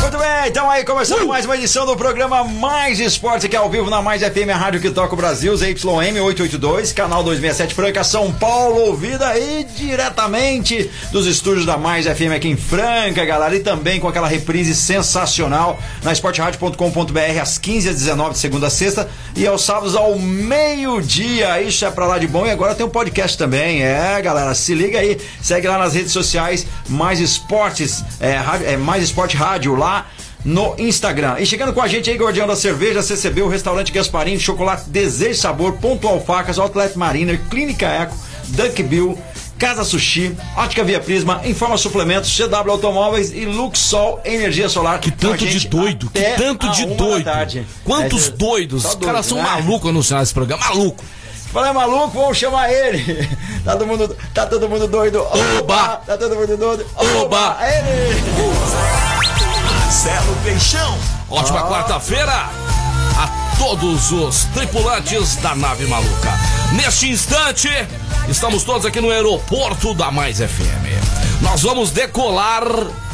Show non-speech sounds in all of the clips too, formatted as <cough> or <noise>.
Muito bem, então aí começando mais uma edição do programa Mais Esporte aqui ao vivo na Mais FM, a rádio que toca o Brasil, ZYM 882, canal 267 Franca, São Paulo, ouvida e diretamente dos estúdios da Mais FM aqui em Franca, galera, e também com aquela reprise sensacional na esporteradio.com.br às 15 às 19 de segunda a sexta e aos sábados ao meio-dia. Isso é pra lá de bom e agora tem um podcast também. É, galera, se liga aí, segue lá nas redes sociais Mais Esportes, é, é Mais Esporte Rádio lá no Instagram. E chegando com a gente aí, Guardião da Cerveja, CCB, o restaurante Gasparim, chocolate Desejo Sabor, Pontual Facas, Outlet Mariner, Clínica Eco, Dunk Bill, Casa Sushi, Ótica Via Prisma, Informa Suplementos, CW Automóveis e Luxol Energia Solar. Que tanto de doido, que tanto de doido. Quantos É, doidos? só Os caras são né? malucos anunciando esse programa. Maluco. Fala, é maluco, vamos chamar ele. <laughs> Tá todo mundo, tá todo mundo doido. Oba! Tá todo mundo doido. Oba! Ele! Marcelo Peixão. Ótima quarta-feira a todos os tripulantes da nave maluca. Neste instante, estamos todos aqui no aeroporto da Mais FM. Nós vamos decolar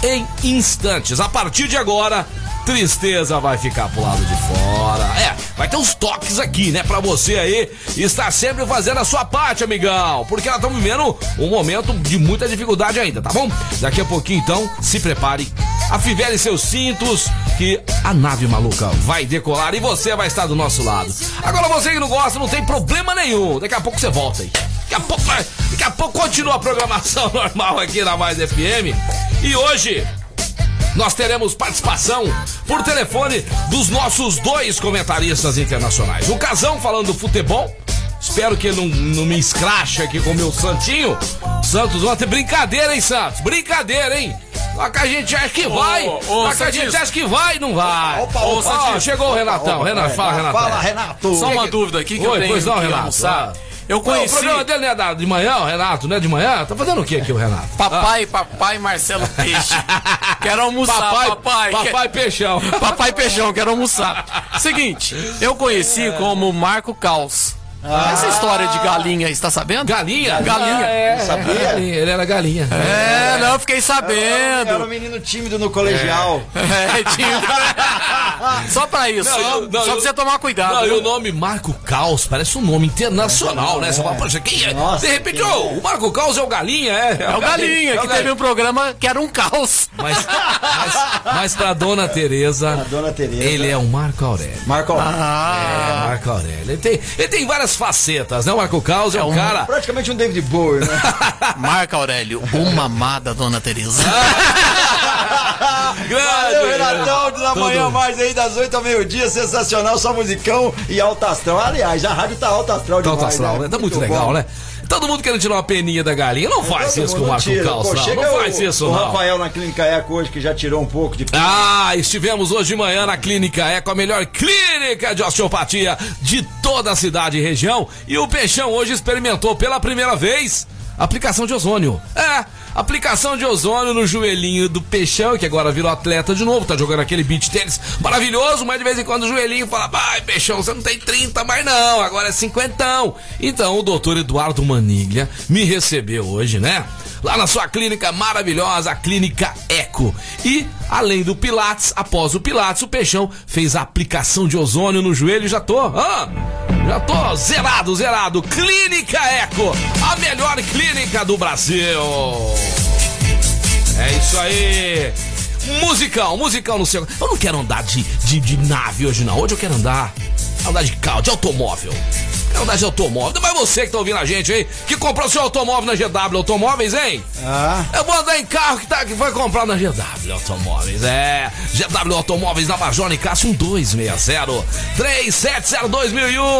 em instantes. A partir de agora, tristeza vai ficar pro lado de fora. É, vai ter uns toques aqui, né, pra você aí estar sempre fazendo a sua parte, amigão. Porque nós estamos vivendo um momento de muita dificuldade ainda, tá bom? Daqui a pouquinho, então, se prepare, afivele seus cintos, que a nave maluca vai decolar e você vai estar do nosso lado. Agora, você que não gosta, não tem problema nenhum. Daqui a pouco você volta aí. Daqui a pouco, daqui a pouco continua a programação <laughs> normal aqui na Mais FM. E hoje, nós teremos participação por telefone dos nossos dois comentaristas internacionais. O Casão falando do futebol. Espero que ele não, não me escrache aqui com o meu Santinho. Santos ontem, brincadeira, hein, Santos? Brincadeira, hein? Lá que a gente acha que vai. ô, Lá que a gente acha que vai, não vai. Opa, Ô, opa, Santinho, opa, chegou o Renatão. opa, Renato, fala, Renato. Fala, Renato. Só uma dúvida aqui que Oi, eu tenho pois não, que Renato. almoçar. Eu Ué, O conheci programa dele não é da- de manhã, o Renato, não é de manhã? Tá fazendo o que aqui, o Renato? papai, papai Marcelo Peixe. Quero almoçar, Papai, papai. papai, Peixão. Papai Peixão, quero almoçar. Seguinte, eu conheci como Marco Caos. Essa história de galinha, está sabendo? Galinha? Galinha. É, Sabia? galinha, Ele era galinha. É, não, eu fiquei Era um sabendo. menino tímido no colegial. É, <laughs> tinha. <laughs> Só pra isso. Não, eu- não, Só eu- pra você tomar cuidado. Não, e o nome Marco Caos parece um nome internacional, né? Você é. fala, poxa, quem é? Nossa, de repente, é? o Marco Caos é o Galinha, é? É o Galinha, é o que teve um programa que era um caos. Mas, mas, mas pra Dona Tereza, Pra Dona Tereza. ele é o Marco Aurélio. Marco, É, Ah, Marco Aurélio. Ele tem, ele tem várias facetas, né? O Marco Caos é, um cara... praticamente um David Bowie, né? <laughs> Marco Aurélio, uma amada Dona Teresa. <laughs> Grande, Valeu, Renatão, da Tudo. manhã mais aí, das 8 ao meio-dia, sensacional, só musicão e alto astral. Aliás, a rádio tá alto astral Tá demais, alto astral, né? Tá muito, legal, bom. né? Todo mundo querendo tirar uma peninha da galinha. Não faz Todo isso com o Marco tira. Caos, Pô, não. Não o- faz isso, o não. Rafael na Clínica Eco hoje, que já tirou um pouco de... Ah, estivemos hoje de manhã na Clínica Eco, a melhor clínica de osteopatia de toda a cidade e região. E o Peixão hoje experimentou pela primeira vez a aplicação de ozônio. É, aplicação de ozônio no joelhinho do Peixão, que agora virou atleta de novo, tá jogando aquele beach tênis maravilhoso, mas de vez em quando o joelhinho fala: vai, Peixão, você não tem 30 mais não, agora é cinquentão. Então o doutor Eduardo Maniglia me recebeu hoje, né? Lá na sua clínica maravilhosa, a Clínica Eco. E, além do Pilates, após o Pilates, o Peixão fez a aplicação de ozônio no joelho e já tô, ah, já tô zerado, zerado. Clínica Eco, a melhor clínica do Brasil. É isso aí. Musicão, musicão no seu. Eu não quero andar de, de, de nave hoje, não. Hoje eu quero andar. Andar de carro, de automóvel. Andar de automóvel? Mas você que tá ouvindo a gente aí, que comprou seu automóvel na GW Automóveis, hein? Ah. Eu vou andar em carro que, tá, que foi comprado na GW Automóveis. É, GW Automóveis na Major Cássio 1260 3702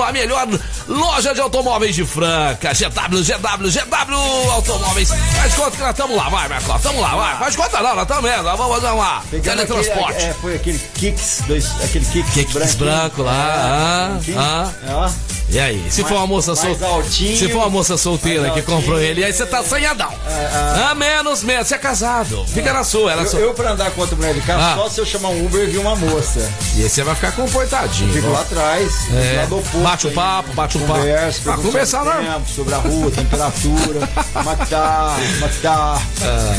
a melhor loja de automóveis de Franca. GW, GW, GW Automóveis. Faz conta que nós estamos lá, vai, Marcos. Tamo lá, vai. Faz conta não, nós estamos mesmo. Vamos fazer uma Pegando teletransporte. aquele, é, foi aquele Kicks, dois, aquele Kicks, Kicks branco lá, ah, branquinho. ah. Ó. E aí, se for uma moça mais solteira. Se for uma moça solteira mais que comprou ele, aí você tá sanhadão. Ah, menos, menos. Você é casado. Fica na sua, ela Eu, sua. eu pra andar com outra mulher de carro, Ah. só se eu chamar um Uber e vir uma moça. E aí você vai ficar comportadinho. Fico lá atrás, É, oposto bate o aí. papo, bate o papo. Conversa, Ah, pergunta conversar sobre o normal. tempo, sobre a rua, temperatura, como é que tá, como é que tá,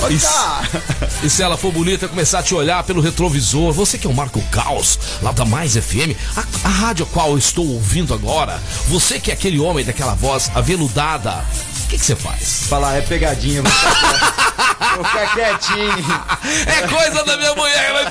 é que isso. tá. <laughs> E se ela for bonita, começar a te olhar pelo retrovisor, você que é o Marco Caos, lá da Mais FM, a, a rádio a qual eu estou ouvindo agora, você que é aquele homem daquela voz aveludada, o que que você faz? Falar, é pegadinha, <laughs> ficar quietinho. É coisa da minha mulher.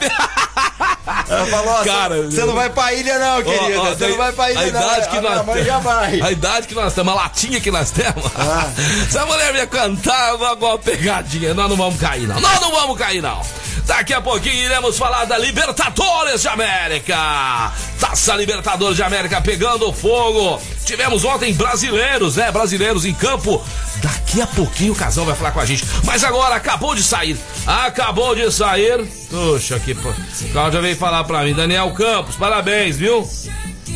Ela falou, Cara, você não vai pra ilha não, querida, você não vai pra ilha a não. idade que a nós mãe já vai. A idade que nós temos, a latinha que nós temos. Ah. Se a mulher vier cantar, eu vou alguma pegadinha. Nós não vamos cair, não. Nós não vamos cair, não. Daqui a pouquinho iremos falar da Libertadores de América. Taça Libertadores de América pegando fogo. Tivemos ontem brasileiros, né? Brasileiros em campo. Daqui a pouquinho o casal vai falar com a gente. Mas agora acabou de sair. Acabou de sair. Puxa, que. Cláudia veio falar pra mim. Daniel Campos, parabéns, viu?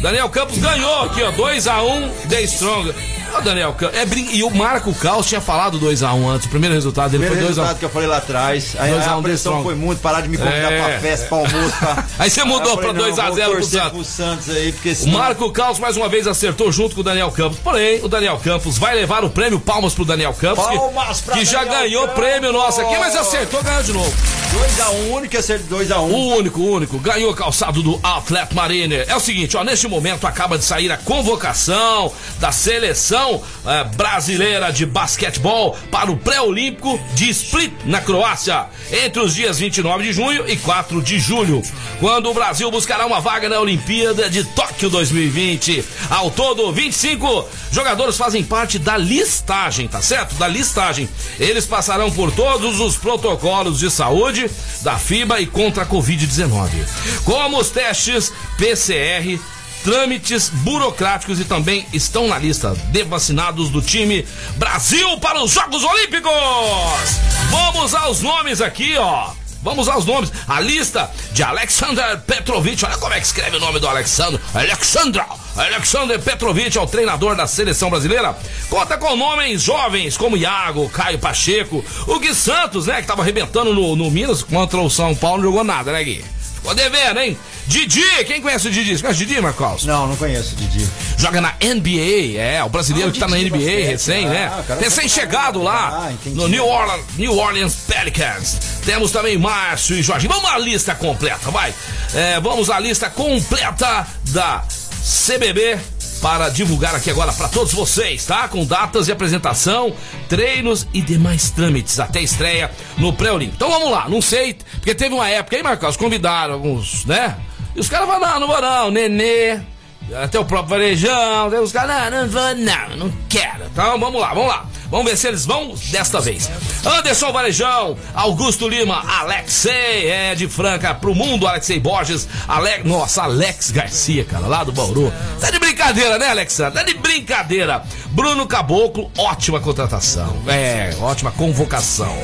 Daniel Campos ganhou aqui, ó. 2x1 The Strong. Ó, Daniel Campos. É brin... E o Marco Caos tinha falado 2x1 antes. O primeiro resultado dele Primeiro foi 2x1. resultado que eu falei lá atrás. Aí Dois a a um, pressão foi muito, parar de me convidar É. pra festa, pra almoço. Pra... <laughs> Aí você mudou eu falei, pra não, 2 a vou 0 pro Santos. pro Santos aí, porque O. Marco Caos mais uma vez acertou junto com o Daniel Campos. Porém, o Daniel Campos vai levar o prêmio Palmas pro Daniel Campos. que- Palmas pra que, já Daniel ganhou Campos. prêmio nosso aqui, mas acertou, ganhou de novo. 2x1, único ia ser 2x1. O único, o único, ganhou calçado do Atlet Mariner. É o seguinte, ó, neste momento acaba de sair a convocação da seleção eh, brasileira de basquetebol para o pré-olímpico de Split, na Croácia, entre os dias 29 de junho e 4 de julho, quando o Brasil buscará uma vaga na Olimpíada de Tóquio 2020. Ao todo, 25 jogadores fazem parte da listagem, tá certo? Da listagem. Eles passarão por todos os protocolos de saúde da FIBA e contra a Covid-19, como os testes PCR, trâmites burocráticos e também estão na lista de vacinados do time Brasil para os Jogos Olímpicos. Vamos aos nomes aqui, ó. Vamos aos nomes. A lista de Alexander Petrovic. Olha como é que escreve o nome do Alexandre. Alexandra. Alexander Petrovic é o treinador da seleção brasileira. Conta com nomes jovens como Iago, Caio Pacheco, o Gui Santos, né? Que tava arrebentando no, no Minas contra o São Paulo, não jogou nada, né, Gui? Ficou devendo, hein? Didi, quem conhece o Didi? Você conhece o Didi, Marcos? Não, não conheço, Didi. Joga na NBA, é, o brasileiro Ah, que tá na NBA basquete. recém, Ah, né? o Recém-chegado tá- lá Ah, no New Orleans, New Orleans Pelicans. Temos também Márcio e Jorge. Vamos à lista completa, vai. É, vamos à lista completa da CBB para divulgar aqui agora para todos vocês, tá? Com datas de apresentação, treinos e demais trâmites até estreia no pré-olímpico. Então vamos lá, não sei, porque teve uma época aí, Marcos, convidaram alguns, né? E os caras falaram, não, não vou não, Nenê, até o próprio Varejão, os caras, não, não vou não, não quero. Então vamos lá, vamos lá. Vamos ver se eles vão desta vez. Anderson Varejão, Augusto Lima, Alexei, é de Franca pro mundo, Alexei Borges, Alex, nossa, Alex Garcia, cara, lá do Bauru. Tá de brincadeira, né, Alexandre? Tá de brincadeira. Bruno Caboclo, ótima contratação. É, ótima convocação.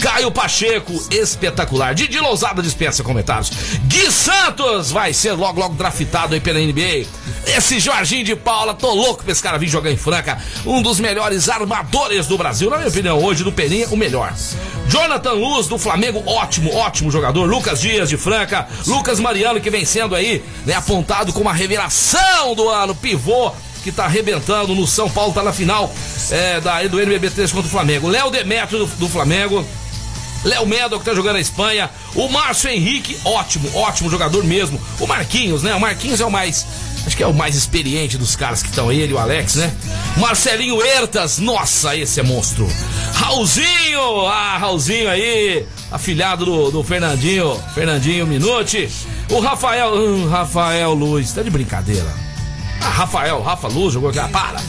Caio Pacheco, espetacular. Didi Lousada dispensa comentários. Gui Santos vai ser logo, logo draftado aí pela NBA. Esse Jorginho de Paula, tô louco pra esse cara vir jogar em Franca. Um dos melhores armadores do Brasil, na minha opinião, hoje do Peninha, o melhor. Jonathan Luz do Flamengo, ótimo, ótimo jogador. Lucas Dias de Franca. Lucas Mariano, que vem sendo aí, né, apontado como a revelação do ano, pivô que tá arrebentando no São Paulo, tá na final é, da, do NBB 3 contra o Flamengo. Léo Demetrio do, do Flamengo. Léo Mendo, que tá jogando na Espanha. O Márcio Henrique, ótimo, ótimo jogador mesmo. O Marquinhos, né? O Marquinhos é o mais. Acho que é o mais experiente dos caras que estão ele, o Alex, né? Marcelinho Hertas, nossa, esse é monstro. Raulzinho, ah, Raulzinho aí, afilhado do, do Fernandinho, Fernandinho Minuti. O Rafael, hum, Rafael Luiz, tá de brincadeira. Ah, Rafael, Rafa Luz jogou aqui. Ah, para.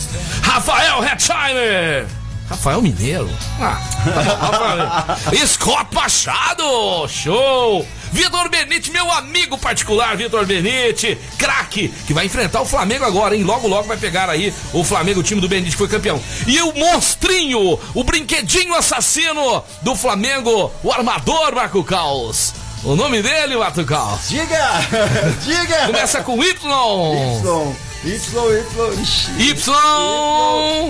Rafael Hetzheimer. Rafael Mineiro. Ah, tá <laughs> Rafael. Scott Machado. Show. Vitor Benite, meu amigo particular, Vitor Benite, craque, que vai enfrentar o Flamengo agora, hein? Logo, logo vai pegar aí o Flamengo, o time do Benite que foi campeão. E o monstrinho, o brinquedinho assassino do Flamengo, o armador Marco Caos. O nome dele, Marco Caos. Diga! <laughs> Diga! Começa com Y. Y. Y, Y, Ixi. Y.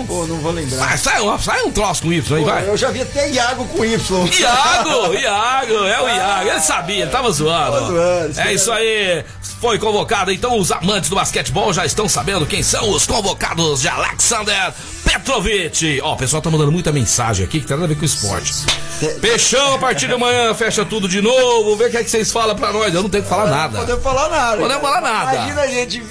Pô, não vou lembrar. Sai, um- sai um troço com Y aí, Pô, vai. eu já vi até Iago com Y. Iago, Iago, é o Iago. Ele sabia, ele tava zoando. Tava zoando, É isso aí. Foi convocado, então os amantes do basquetebol já estão sabendo quem são os convocados de Alexander Petrovic. Ó, o pessoal tá mandando muita mensagem aqui que tem nada a ver com esporte. Peixão, a partir de amanhã fecha tudo de novo. Vê o que é que vocês falam pra nós. Eu não tenho que falar Não nada. podemos falar nada. Podemos cara. falar nada. Imagina a gente.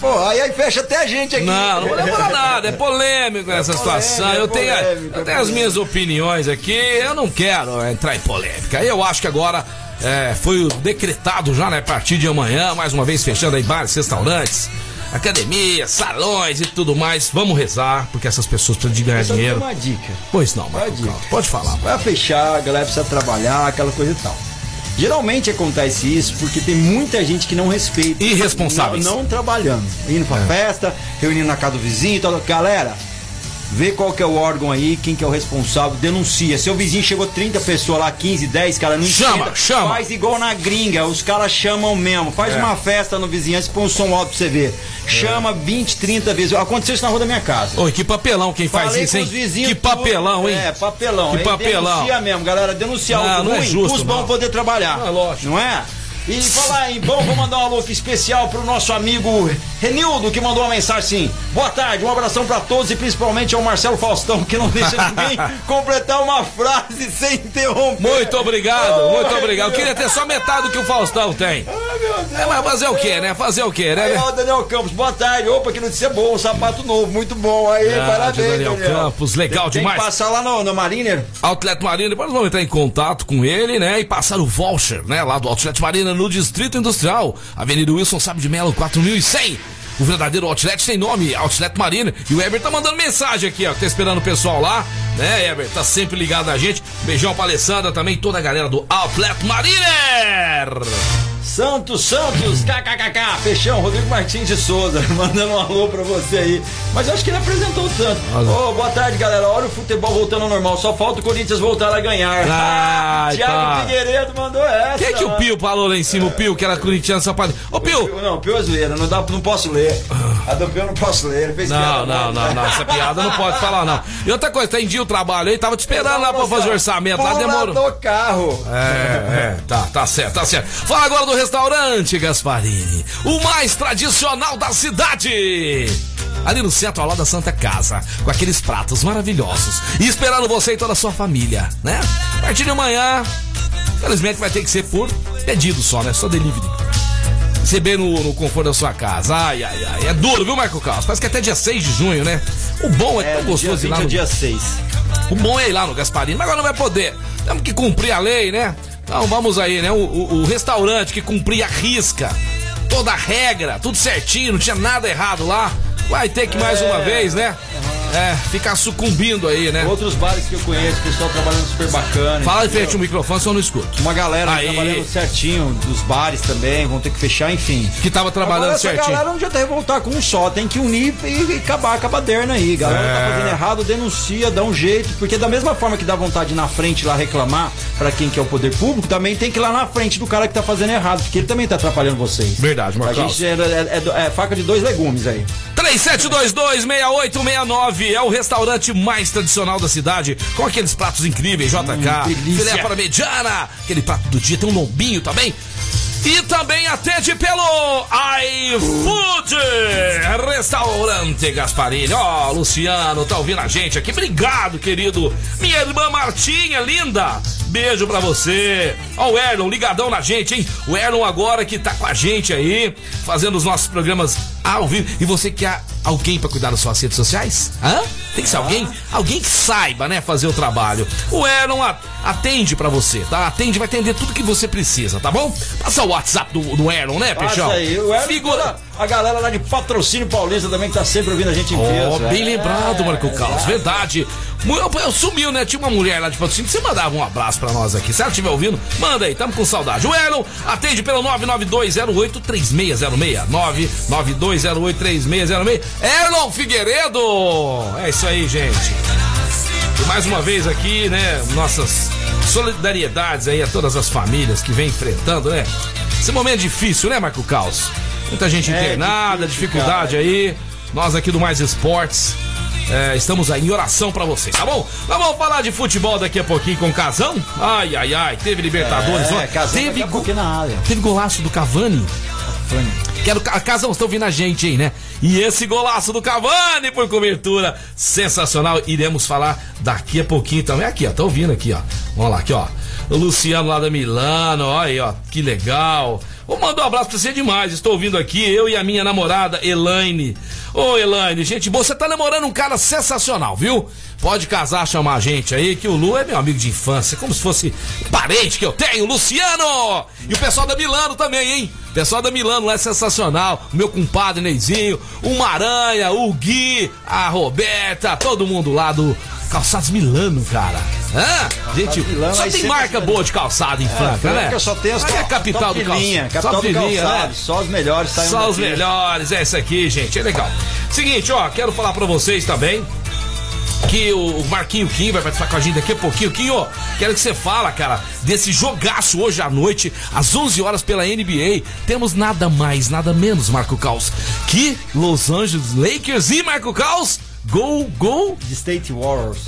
Pô, aí, aí fecha até a gente aqui. Não, não podemos <laughs> falar nada. É polêmico essa polêmico, situação. é Eu tenho, a- polêmico, eu é tenho as minhas opiniões aqui. Eu não quero entrar em polêmica. Eu acho que agora é, foi decretado já, né? A partir de amanhã, mais uma vez fechando aí bares, restaurantes, academias, salões e tudo mais. Vamos rezar, porque essas pessoas precisam de ganhar Eu dinheiro. uma dica. Pois não, Marco Pode falar. Vai fechar, a galera precisa trabalhar, aquela coisa e tal. Geralmente acontece isso porque tem muita gente que não respeita. Irresponsáveis. Não, não trabalhando. Indo pra festa, reunindo na casa do vizinho e tal. Galera, vê qual que é o órgão aí, quem que é o responsável, denuncia. Seu vizinho chegou 30 pessoas lá, 15, 10, cara, não Chama, esquenta. chama. Faz igual na gringa, os caras chamam mesmo. Faz É. uma festa no vizinhança, põe um som alto pra você ver. Chama 20, 30 vezes. Aconteceu isso na rua da minha casa. Oi, que papelão quem faz Falei isso, com hein? os vizinhos Que papelão, tudo. hein? É, papelão. Que papelão. Denuncia mesmo, galera. Denunciar o não é ruim, justo, os bons poder trabalhar. Não é lógico. Não é? E falar em bom, vou mandar um alô especial pro nosso amigo Renildo, que mandou uma mensagem assim. Boa tarde, um abração pra todos e principalmente ao Marcelo Faustão, que não deixa ninguém <laughs> completar uma frase sem interromper. Muito obrigado, Oh, muito obrigado. Eu queria ter só metade do que o Faustão tem. Ai, meu Deus. É, mas fazer o quê, né? Fazer o quê, né? Aí, ó, Daniel Campos, boa tarde. Opa, que notícia boa, um sapato novo, muito bom. Aí, Ah, parabéns, Daniel Campos, legal tem, demais. Tem que passar lá no, no Mariner. Outlet Marina, depois nós vamos entrar em contato com ele, né? E passar o voucher, né? Lá do Outlet No Distrito Industrial. Avenida Wilson Sabe de Melo, 4100. O verdadeiro Outlet tem nome, Outlet Marina. E o Eber tá mandando mensagem aqui, ó. Tá esperando o pessoal lá, né, Eber? Tá sempre ligado na gente. Beijão pra Alessandra também, toda a galera do Outlet Mariner. Santos, Santos, kkkk, Peixão, Rodrigo Martins de Souza, <laughs> mandando um alô pra você aí. Mas eu acho que ele apresentou tanto. Olha. Ô, boa tarde, galera. Olha o futebol voltando ao normal. Só falta o Corinthians voltar a ganhar. Ai, <laughs> Thiago pá. Figueiredo mandou essa. Quem que o. Pio falou lá em cima? O Pio, que era corintiano sapato. Ô, Pio! Não, Pio é zoeira, não, dá, não posso ler. A do Pio eu não posso ler. Ele fez Não, piada, não, não, não, essa piada não pode falar, não. E outra coisa, tem dia o trabalho aí, tava te esperando lá pra fazer orçamento, lá demorou. do carro. É, é, tá, tá certo, tá certo. Fala agora do restaurante Gasparini, o mais tradicional da cidade. Ali no centro, ao lado da Santa Casa, com aqueles pratos maravilhosos. E esperando você e toda a sua família, né? A partir de amanhã, infelizmente vai ter que ser por pedido só, né? Só delivery. Receber no, no conforto da sua casa. Ai, ai, ai. É duro, viu, Marco Carlos? Parece que até dia 6 de junho, né? O bom é, É, tão do dia gostoso ir 20 lá ao no... dia 6. O bom é ir lá no Gasparini, mas agora não vai poder. Temos que cumprir a lei, né? Então vamos aí, né? O, o- o restaurante que cumpria a risca, toda a regra, tudo certinho, não tinha nada errado lá. Vai ter que mais uma vez, né? É, ficar sucumbindo aí, né? Outros bares que eu conheço, pessoal trabalhando super bacana. Fala em entendeu? frente ao microfone, só não escuto. Uma galera Aí. trabalhando certinho, dos bares também, vão ter que fechar, enfim. Que tava trabalhando Agora, essa certinho. galera não adianta revoltar com um só, tem que unir e, e acabar com a baderna aí. Galera É. tá fazendo errado, denuncia, dá um jeito, porque da mesma forma que dá vontade na frente lá reclamar pra quem quer o poder público, também tem que ir lá na frente do cara que tá fazendo errado, porque ele também tá atrapalhando vocês. Verdade, A Marcos. gente é, é- é- é faca de dois legumes aí. 37226869 é o restaurante mais tradicional da cidade, com aqueles pratos incríveis, JK, Hum, delícia. filé para mediana, aquele prato do dia, tem um lombinho também. E também atende pelo iFood, restaurante Gasparini. Ó, Luciano, tá ouvindo a gente aqui? Obrigado, querido. Minha irmã Martinha, linda. Beijo pra você. Ó, o Erlon, ligadão na gente, hein? O Erlon agora que tá com a gente aí, fazendo os nossos programas ao vivo. E você quer alguém pra cuidar das suas redes sociais? Hã? Tem que ser alguém? Alguém que saiba, né, fazer o trabalho. O Erlon a- atende pra você, tá? Atende, vai atender tudo que você precisa, tá bom? Passa o WhatsApp do, do né, Passa Peixão? aí, o Erlon Figura... A galera lá de Patrocínio Paulista também que tá sempre ouvindo a gente em Oh, peso. bem é. lembrado, Marco Carlos. Verdade. Mu- Eu, sumiu, né? Tinha uma mulher lá de patrocínio. Você mandava um abraço pra nós aqui. Se ela estiver ouvindo, manda aí. Tamo com saudade. O Elon atende pelo 992083606. 992083606. Elon Figueiredo! É isso aí, gente. E mais uma vez aqui, né? Nossas solidariedades aí a todas as famílias que vem enfrentando, né? Esse momento difícil, né, Marco Caos? Muita gente É internada, difícil, dificuldade aí. Nós aqui do Mais Esportes. é, estamos aí em oração pra vocês, tá bom? Nós vamos falar de futebol daqui a pouquinho com o Casão. Ai, ai, ai, teve Libertadores. É. Casão teve, go- na área. teve golaço do Cavani. Quero a Casão, estão ouvindo a gente aí, né? E esse golaço do Cavani por cobertura sensacional. Iremos falar daqui a pouquinho também. Aqui, ó, tá ouvindo aqui, ó. Vamos lá, aqui, ó. O Luciano lá da Milano, olha aí, ó, que legal. Vou mandar um abraço pra você demais. Estou ouvindo aqui, eu e a minha namorada, Elaine. Ô, Elaine, gente, boa, você tá namorando um cara sensacional, viu? Pode casar, chamar a gente aí, que o Lu é meu amigo de infância, como se fosse parente que eu tenho, Luciano! E o pessoal da Milano também, hein? O pessoal da Milano lá é sensacional. O meu compadre Neizinho, o Maranha, o Gui, a Roberta, todo mundo lá do Calçados Milano, cara. Hã? Gente, só tem marca boa de calçado em Franca, né? Franca só tem as é a capital top do calçado. linha, capital Top do linha, calçado. né? Só os melhores saem Só os melhores, é isso aqui, gente, é legal. Seguinte, ó, quero falar pra vocês também que o Marquinho Kim vai participar com a gente daqui a pouquinho. Quinho, quero que você fala, cara, desse jogaço hoje à noite, às 11 horas pela NBA. Temos nada mais, nada menos, Marco Caos, que Los Angeles Lakers e Marco Caos. Gol, gol, The State Warriors.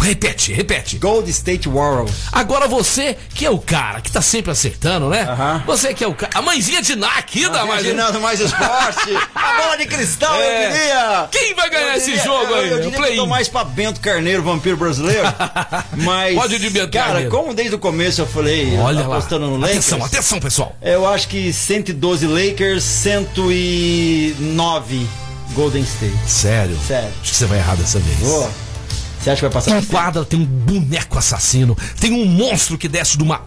Repete, repete. Gold State Warriors. Agora você que é o cara que tá sempre acertando, né? Aham. Você que é o cara. A mãezinha de Ná aqui da mais. Imaginando mais esporte. A bola de cristal, É. eu diria. Quem vai ganhar Eu esse diria- jogo eu, aí? Eu O diria que eu tô mais pra Bento Carneiro, vampiro brasileiro. <laughs> Mas. Pode de Bento Cara, Carneiro. como desde o começo eu falei, Olha lá. apostando no Lakers. Atenção, atenção, pessoal. Eu acho que 112 Lakers, 109 Golden State. Sério? Sério. Acho que você vai errar dessa vez. Ô, Você acha que vai passar? Em quadra tem um boneco assassino, tem um monstro que desce de uma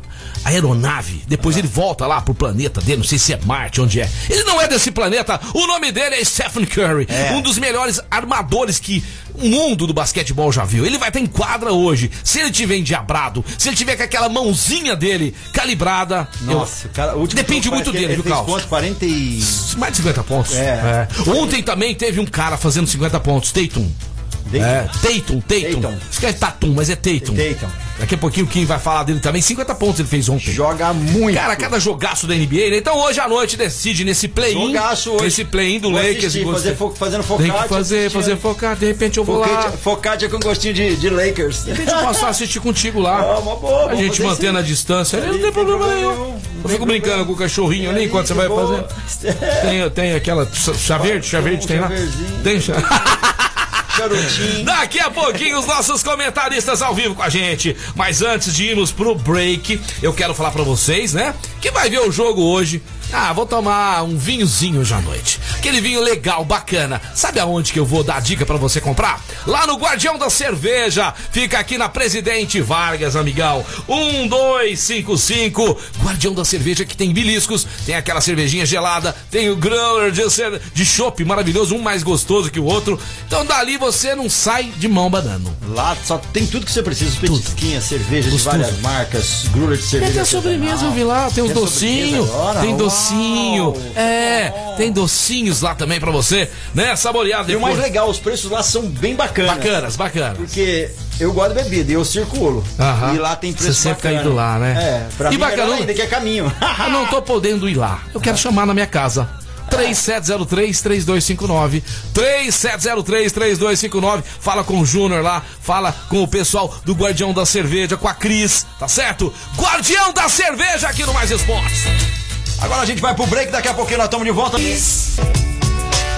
aeronave, depois ele volta lá pro planeta dele, não sei se é Marte, onde é. Ele não é desse planeta, o nome dele é Stephen Curry, É. um dos melhores armadores que o mundo do basquetebol já viu. Ele vai estar em quadra hoje. Se ele tiver endiabrado, se ele tiver com aquela mãozinha dele calibrada, eu- Nossa, o cara, o Depende muito dele, ele viu, Carlos? quanto? 40 e... mais de 50 pontos. É. É. Ontem também teve um cara fazendo 50 pontos, Tatum. Tatum? É, Tatum, Tatum. Tatum. Escreve Tatum, mas é Tatum. Tatum. Daqui a pouquinho o Kim vai falar dele também. 50 pontos ele fez ontem. Joga muito. Cara, cada jogaço da NBA, né? Então hoje à noite decide nesse play-in. Jogaço hoje. Nesse play-in do Vou Lakers. assistir, fazer fo- fazendo Tem focaccia, que fazer, fazer focar. De repente eu vou lá. Focaccia, focaccia com gostinho de, de Lakers. De repente eu posso assistir contigo lá. <laughs> Ah, uma boa, a gente mantendo isso. a distância. Não Aí, tem problema nenhum. Eu fico brincando com o cachorrinho ali enquanto você vai boa. fazer. <laughs> Tem, tem aquela chá- verde, chá verde tem lá? Tem chá. <laughs> Charutinho. Daqui a pouquinho os nossos comentaristas ao vivo com a gente. Mas antes de irmos pro break, eu quero falar pra vocês, né? Que vai ver o jogo hoje. Ah, vou tomar um vinhozinho hoje à noite. Aquele vinho legal, bacana. Sabe aonde que eu vou dar dica pra você comprar? Lá no Guardião da Cerveja. Fica aqui na Presidente Vargas, amigão. 1255. Guardião da Cerveja que tem beliscos, tem aquela cervejinha gelada, tem o growler de, de chopp maravilhoso, um mais gostoso que o outro. Então dali você não sai de mão banando. Lá só tem tudo que você precisa: os petisquinhas, cerveja de Gostoso. várias marcas, grulha de Tem cerveja. até sobremesa, eu vi lá, tem uns Tem docinhos, tem Uau, docinho, é, tem docinhos lá também pra você, né, saborear E o mais depois. legal, os preços lá são bem bacanas. Bacanas, bacanas. Porque eu gosto de bebida e eu circulo. Aham. E lá tem preço Você sempre tá bacana. indo lá, né? É, pra E mim bacana, melhor ainda que é caminho. <laughs> Eu não tô podendo ir lá. Eu quero chamar na minha casa. 3703-3259. 3703-3259. Fala com o Júnior lá. Fala com o pessoal do Guardião da Cerveja, com a Cris. Tá certo? Guardião da Cerveja aqui no Mais Esportes. Agora a gente vai pro break, daqui a pouquinho nós estamos de volta.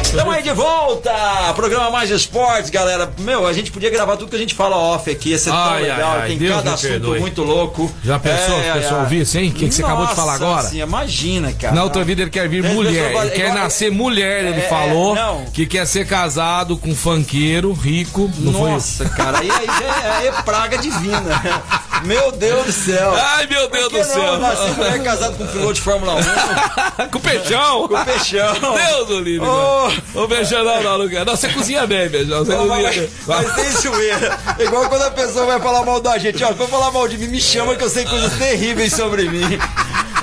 Estamos aí de volta! Programa Mais Esportes, galera. Meu, a gente podia gravar tudo que a gente fala off aqui. Ia ser tão Ai, legal. ai, Tem Deus cada assunto perdoe. muito louco. Já pensou se o pessoal ouvisse, hein? O que que você acabou de falar agora? imagina, cara. Na outra vida ele quer vir mulher, ele quer nascer mulher, ele É, falou não. que quer ser casado com um funkeiro, rico, não foi isso? Nossa, cara, aí, aí é, é praga divina. <laughs> Meu Deus do céu. Ai, meu Deus do não céu. nasci é casado com um piloto de Fórmula 1. <laughs> com peixão. Com peixão. Deus do livre. Ô. Ô, Beijão, não, não, não, não, você cozinha bem, Beijão. Você Mas, cozinha bem. mas tem zoeira. Igual quando a pessoa vai falar mal da gente. Ó, for falar mal de mim, me chama que eu sei coisas terríveis sobre mim.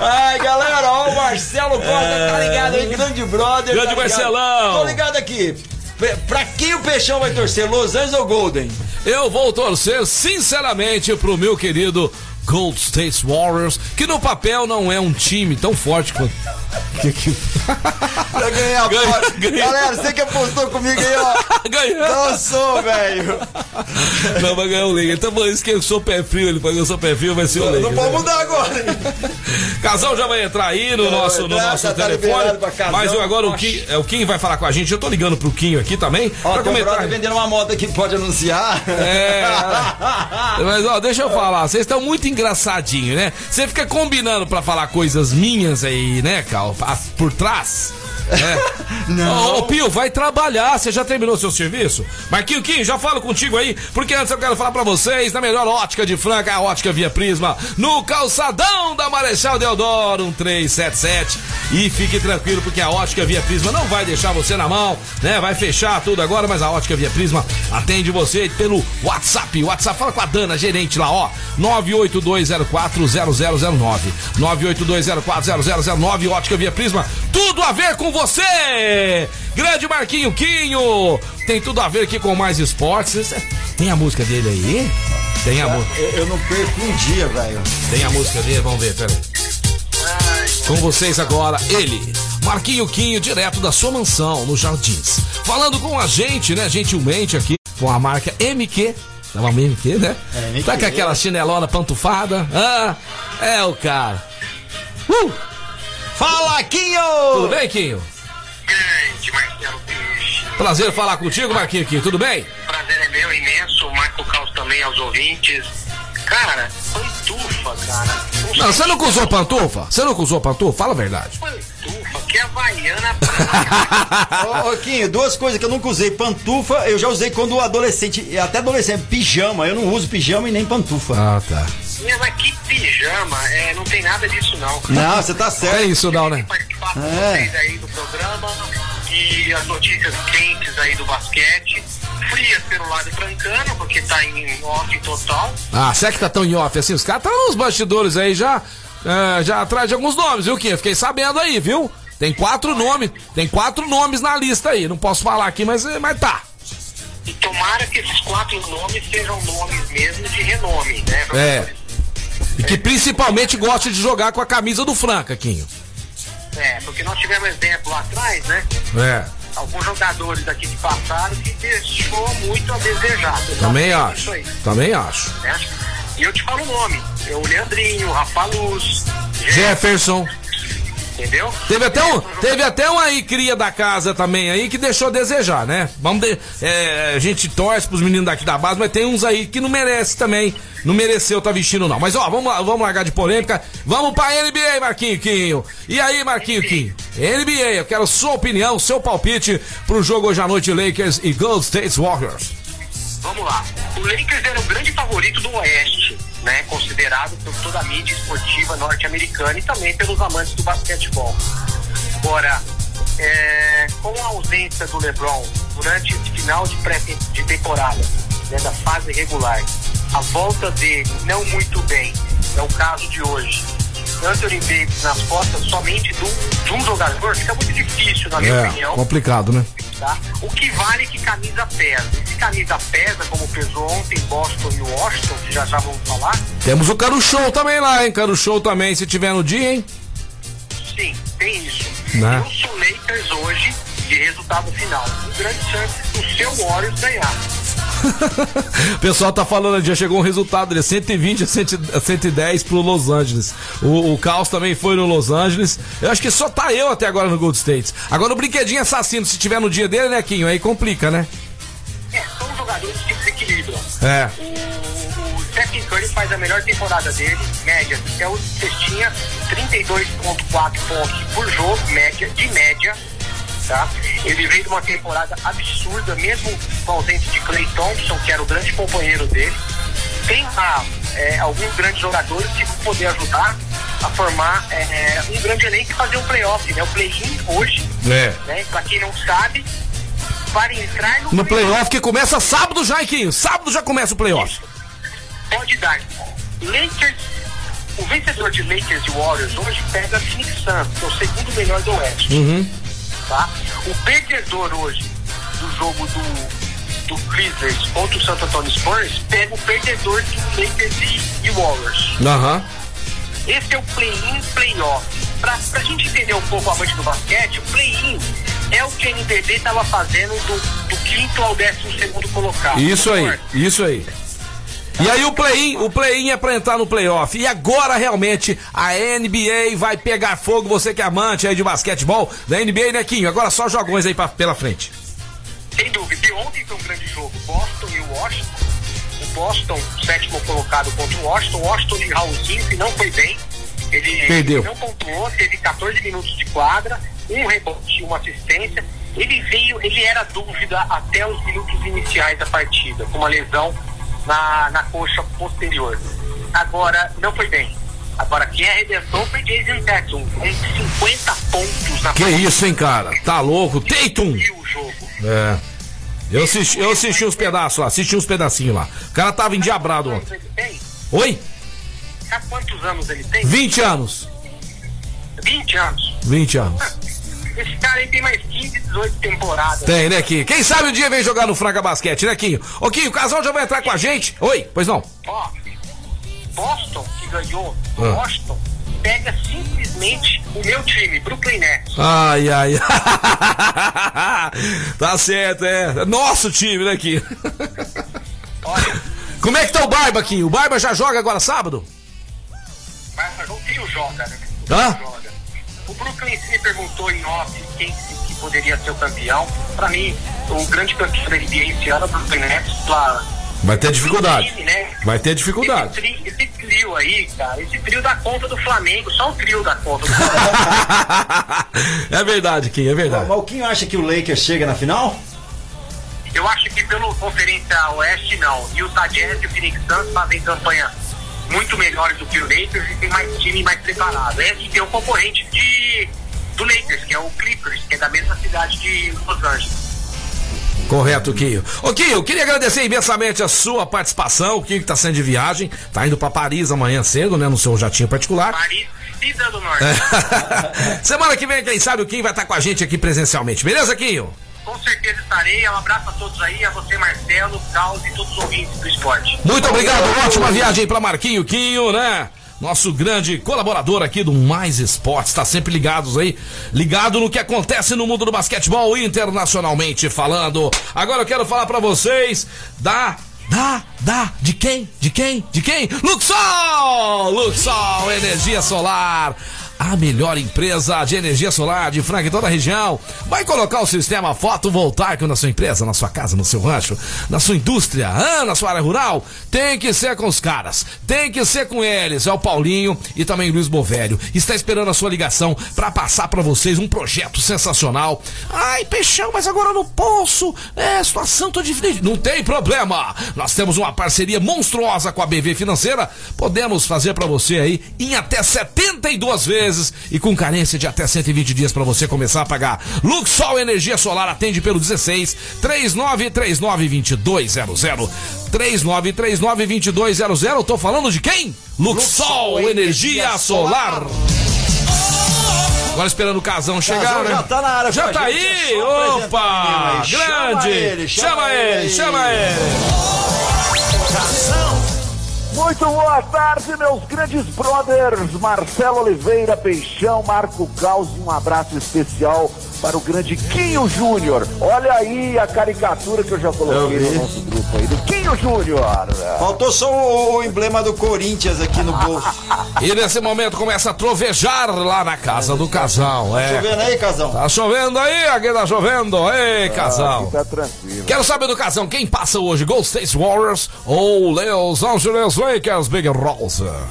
Ai, galera, ó, o Marcelo Costa tá ligado aí, grande brother. Grande tá? Marcelão. Tô ligado aqui. Pra- Pra quem o Peixão vai torcer? Los Angeles ou Golden? Eu vou torcer, sinceramente, pro meu querido Gold State Warriors, que no papel não é um time tão forte quanto. Que que... <laughs> Pra ganhar a Ganha- bola. ganha. Galera, você que apostou comigo aí, ó. <laughs> Ganhou! Não sou, velho. Não, vai ganhar o Lakers. Então, por isso que eu sou pé frio, ele falou que eu sou pé frio, vai ser o Lakers. Não pode né? mudar agora. hein? <laughs> Casal já vai entrar aí no Vai nosso, no entrar, nosso já tá telefone. mas eu agora o. Kim, é, o Kim vai falar com a gente. Eu tô ligando pro Quinho aqui também. Ó, pra comentar. vendendo uma moto aqui, pode anunciar. É. Mas ó, deixa eu falar, vocês estão muito engraçadinhos, né? Você fica combinando pra falar coisas minhas aí, né, Cal? Por trás. É. Não. Ô, Pio, vai trabalhar. Você já terminou seu serviço? Marquinho Kim, já falo contigo aí, porque antes eu quero falar pra vocês da melhor ótica de Franca, a ótica Via Prisma, no calçadão da Marechal Deodoro 1377. E fique tranquilo, porque a ótica Via Prisma não vai deixar você na mão, né? Vai fechar tudo agora, mas a ótica Via Prisma atende você pelo WhatsApp. WhatsApp, fala com a Dana, gerente lá, ó. 982040009. 982040009, ótica Via Prisma. Tudo a ver com você! Grande Marquinho Quinho! Tem tudo a ver aqui com mais esportes. Tem a música dele aí? Tem a, mu- Eu, eu não perco um dia, velho. tem a música dele, vamos ver, peraí. Com vocês agora, ele, Marquinho Quinho, direto da sua mansão, no Jardins. Falando com a gente, né, gentilmente aqui, com a marca MQ. É uma MQ, né? É, MQ. Tá com aquela chinelona pantufada? Ah, é o cara. Uh, Fala, tudo Quinho! bem, Quinho? Grande Marcelo Peixe. Prazer falar contigo, Marquinho Quinho, tudo bem? Prazer é meu, imenso. Marco Caos também aos ouvintes. Cara, pantufa, cara. Não, você nunca usou pantufa? Você nunca usou pantufa? Fala a verdade. Pantufa, que é havaiana Ô, <laughs> ô, Quinho, duas coisas que eu nunca usei. Pantufa, eu já usei quando adolescente, até adolescente, pijama. Eu não uso pijama e nem pantufa. Ah, tá. Minha, mas que pijama, é, não tem nada disso não. Não, você tá É certo. isso não, né? Participar com É. vocês aí do programa e as notícias quentes aí do basquete. Frias pelo lado francano, porque tá em off total. Ah, será que tá tão em off assim? Os caras estão nos bastidores aí já, é, já atrás de alguns nomes, viu, Quinho? Fiquei sabendo aí, viu? Tem quatro nomes, tem quatro nomes na lista aí. Não posso falar aqui, mas, mas tá. E tomara que esses quatro nomes sejam nomes mesmo de renome, né? É. E que principalmente gosta de jogar com a camisa do Franca, Quinho. É, porque nós tivemos exemplo lá atrás, né? É. Alguns jogadores aqui que passaram que deixou muito a desejar. Também Exatamente acho. Também acho. né? E eu te falo o nome. É o Leandrinho, o Rafa Luz, Jefferson. Entendeu? Teve até um, teve até um aí cria da casa também aí que deixou a desejar, né? Vamos de- é, a gente torce pros meninos daqui da base, mas tem uns aí que não merece também. Não mereceu tá vestindo não. Mas ó, vamos vamos largar de polêmica. Vamos pra NBA, Marquinho Quinho. E aí, Marquinho Quinho? NBA, eu quero sua opinião, seu palpite pro jogo hoje à noite Lakers e Gold State Warriors. Vamos lá. O Lakers era o grande favorito do Oeste, né? Considerado por toda a mídia esportiva norte-americana e também pelos amantes do basquetebol. Agora, é, com a ausência do LeBron durante esse final de pré de temporada, né, da fase regular, a volta dele não muito bem, é o caso de hoje. Davis nas costas somente de um, de um jogador fica muito difícil, na minha opinião É, complicado, né? tá? O que vale é que camisa pesa. E se camisa pesa, como pesou ontem Boston e Washington, que já já vamos falar, Temos o Caro Show também lá, hein? Caro Show também, se tiver no dia, hein? sim, tem isso. Né? Eu sou Lakers hoje de resultado final. Um grande chance do seu Warriors ganhar. <laughs> O pessoal tá falando, já chegou um resultado de 120 a 100 a 110 pro Los Angeles. O, o Caos também foi no Los Angeles. Eu acho que só tá eu até agora no Gold State. Agora o brinquedinho assassino, se tiver no dia dele, né, Quinho? Aí complica, né? É, são jogadores que desequilibram. É. O, o Stephen Curry faz a melhor temporada dele, média. É o cestinha 32,4 pontos por jogo, média, de média. Tá? Ele veio de uma temporada absurda, mesmo com a ausência de Clay Thompson, que era o grande companheiro dele. Tem lá é, alguns grandes jogadores que vão poder ajudar. a formar é, um grande elenco e fazer um playoff, né? O play-in hoje, É. né? Pra quem não sabe, para entrar no, No playoff que começa sábado já, Iquinho. Sábado já começa o playoff. pode dar. Lakers, o vencedor de Lakers e Warriors hoje pega Phoenix Suns, que é o segundo melhor do Oeste. Tá? O perdedor hoje do jogo do, do Clippers contra o Santo Antonio Spurs pega o perdedor do Lakers e, e Warriors. Aham. Esse é o play-in, play-off. Pra, pra gente entender um pouco a noite do basquete, o play-in é o que a NBB estava fazendo do, do quinto ao décimo segundo colocado. Isso aí, isso aí. E aí o play-in, o play-in é pra entrar no playoff. E agora realmente a NBA vai pegar fogo, você que é amante aí de basquetebol da NBA, né, Quinho? Agora só jogões aí pra, pela frente. Sem dúvida. E ontem foi um grande jogo. Boston e Washington. O Boston, sétimo colocado contra o Washington. O Washington de Raulzinho, que não foi bem. Ele Perdeu. não pontuou, teve 14 minutos de quadra, um rebote e uma assistência. Ele veio, ele era dúvida até os minutos iniciais da partida, com uma lesão na, na coxa posterior. Agora, não foi bem. Agora, quem arrebentou foi Jason Tatum, com 50 pontos na Que isso, hein, cara? Tá louco? Tatum! O jogo. É. Eu assisti, eu assisti uns pedaços lá, assisti uns pedacinhos lá. O cara tava endiabrado ontem. Oi? Sabe quantos anos ele tem? 20 anos. 20 anos. 20 anos. Esse cara aí tem mais 15, 18 temporadas. Tem, né, Quinho? Quem sabe um dia vem jogar no Franca Basquete, né, Quinho? Ô, Quinho, o casal já vai entrar com a gente? Oi, pois não. Ó, Boston, que ganhou Ah. Washington, pega simplesmente o meu time, Brooklyn Nets. Ai, ai. <laughs> tá certo, é. Nosso time, né, Quinho? Olha, Como é que tá o Barba, Quinho? O Barba já joga agora sábado? mas o trio joga, né? Hã? Joga. O Brooklyn se perguntou em off quem que poderia ser o campeão. Pra mim, o grande campeão da NBA esse ano é o Brooklyn Nets. Lá, Vai ter dificuldade. time, né? Vai ter Esse, dificuldade. tri- esse trio aí, cara, esse trio dá conta do Flamengo, só o trio dá conta do Flamengo. <laughs> é verdade, Quinho, é verdade. Mas o Quinho acha que o Lakers chega na final? Eu acho que pelo Conferência Oeste, não. E o Jazz e o Phoenix Suns fazem campanha muito melhores do que o Lakers e tem mais time mais preparado. É que tem um concorrente de, do Lakers, que é o Clippers, que é da mesma cidade de Los Angeles. Correto, Quinho. Ô, Quinho, queria agradecer imensamente a sua participação. O Quinho que tá saindo de viagem, tá indo pra Paris amanhã cedo, né, no seu jatinho particular. Paris, Cida do Norte. <laughs> Semana que vem, quem sabe, o Quinho vai estar com a gente aqui presencialmente. Beleza, Quinho? Com certeza estarei. Um abraço a todos aí, a você, Marcelo, Carlos e todos os ouvintes do esporte. Muito obrigado, ótima viagem pra Marquinho Quinho, né? Nosso grande colaborador aqui do Mais Esportes, tá sempre ligados aí, ligado no que acontece no mundo do basquetebol internacionalmente falando. Agora eu quero falar pra vocês da da da de quem? De quem? De quem? Luxol! Luxol Energia Solar. A melhor empresa de energia solar de Franca em toda a região. Vai colocar o sistema fotovoltaico na sua empresa, na sua casa, no seu rancho, na sua indústria, ah, na sua área rural? Tem que ser com os caras. Tem que ser com eles. É o Paulinho e também o Luiz Bovério. Está esperando a sua ligação para passar para vocês um projeto sensacional. Ai, peixão, mas agora no poço. É, situação tô diferente. Não tem problema. Nós temos uma parceria monstruosa com a BV Financeira. Podemos fazer para você aí em até 72 vezes e com carência de até 120 dias para você começar a pagar. Luxol Energia Solar atende pelo 16 3939 2200. 3939 2200. Tô falando de quem? Luxol Energia Solar. Agora esperando o casão chegar, Casão né? já tá na área Já tá é aí! apresentar Opa! aí. Chama Grande! ele, chama chama ele, ele. chama ele! Muito boa tarde, meus grandes brothers. Marcelo Oliveira, Peixão, Marco Caos e um abraço especial para o grande Quinho Júnior. Olha aí a caricatura que eu já coloquei Eu no nosso grupo aí do Quinho Júnior. Faltou só o, o emblema do Corinthians aqui no bolso. E nesse momento começa a trovejar lá na casa do casal. Tá É. vendo aí, casão? Tá chovendo aí, aqui tá chovendo. Ei, casal. Aqui tá tranquilo. Quero saber do casão, quem passa hoje? Gold State Warriors ou Los Angeles Lakers Big?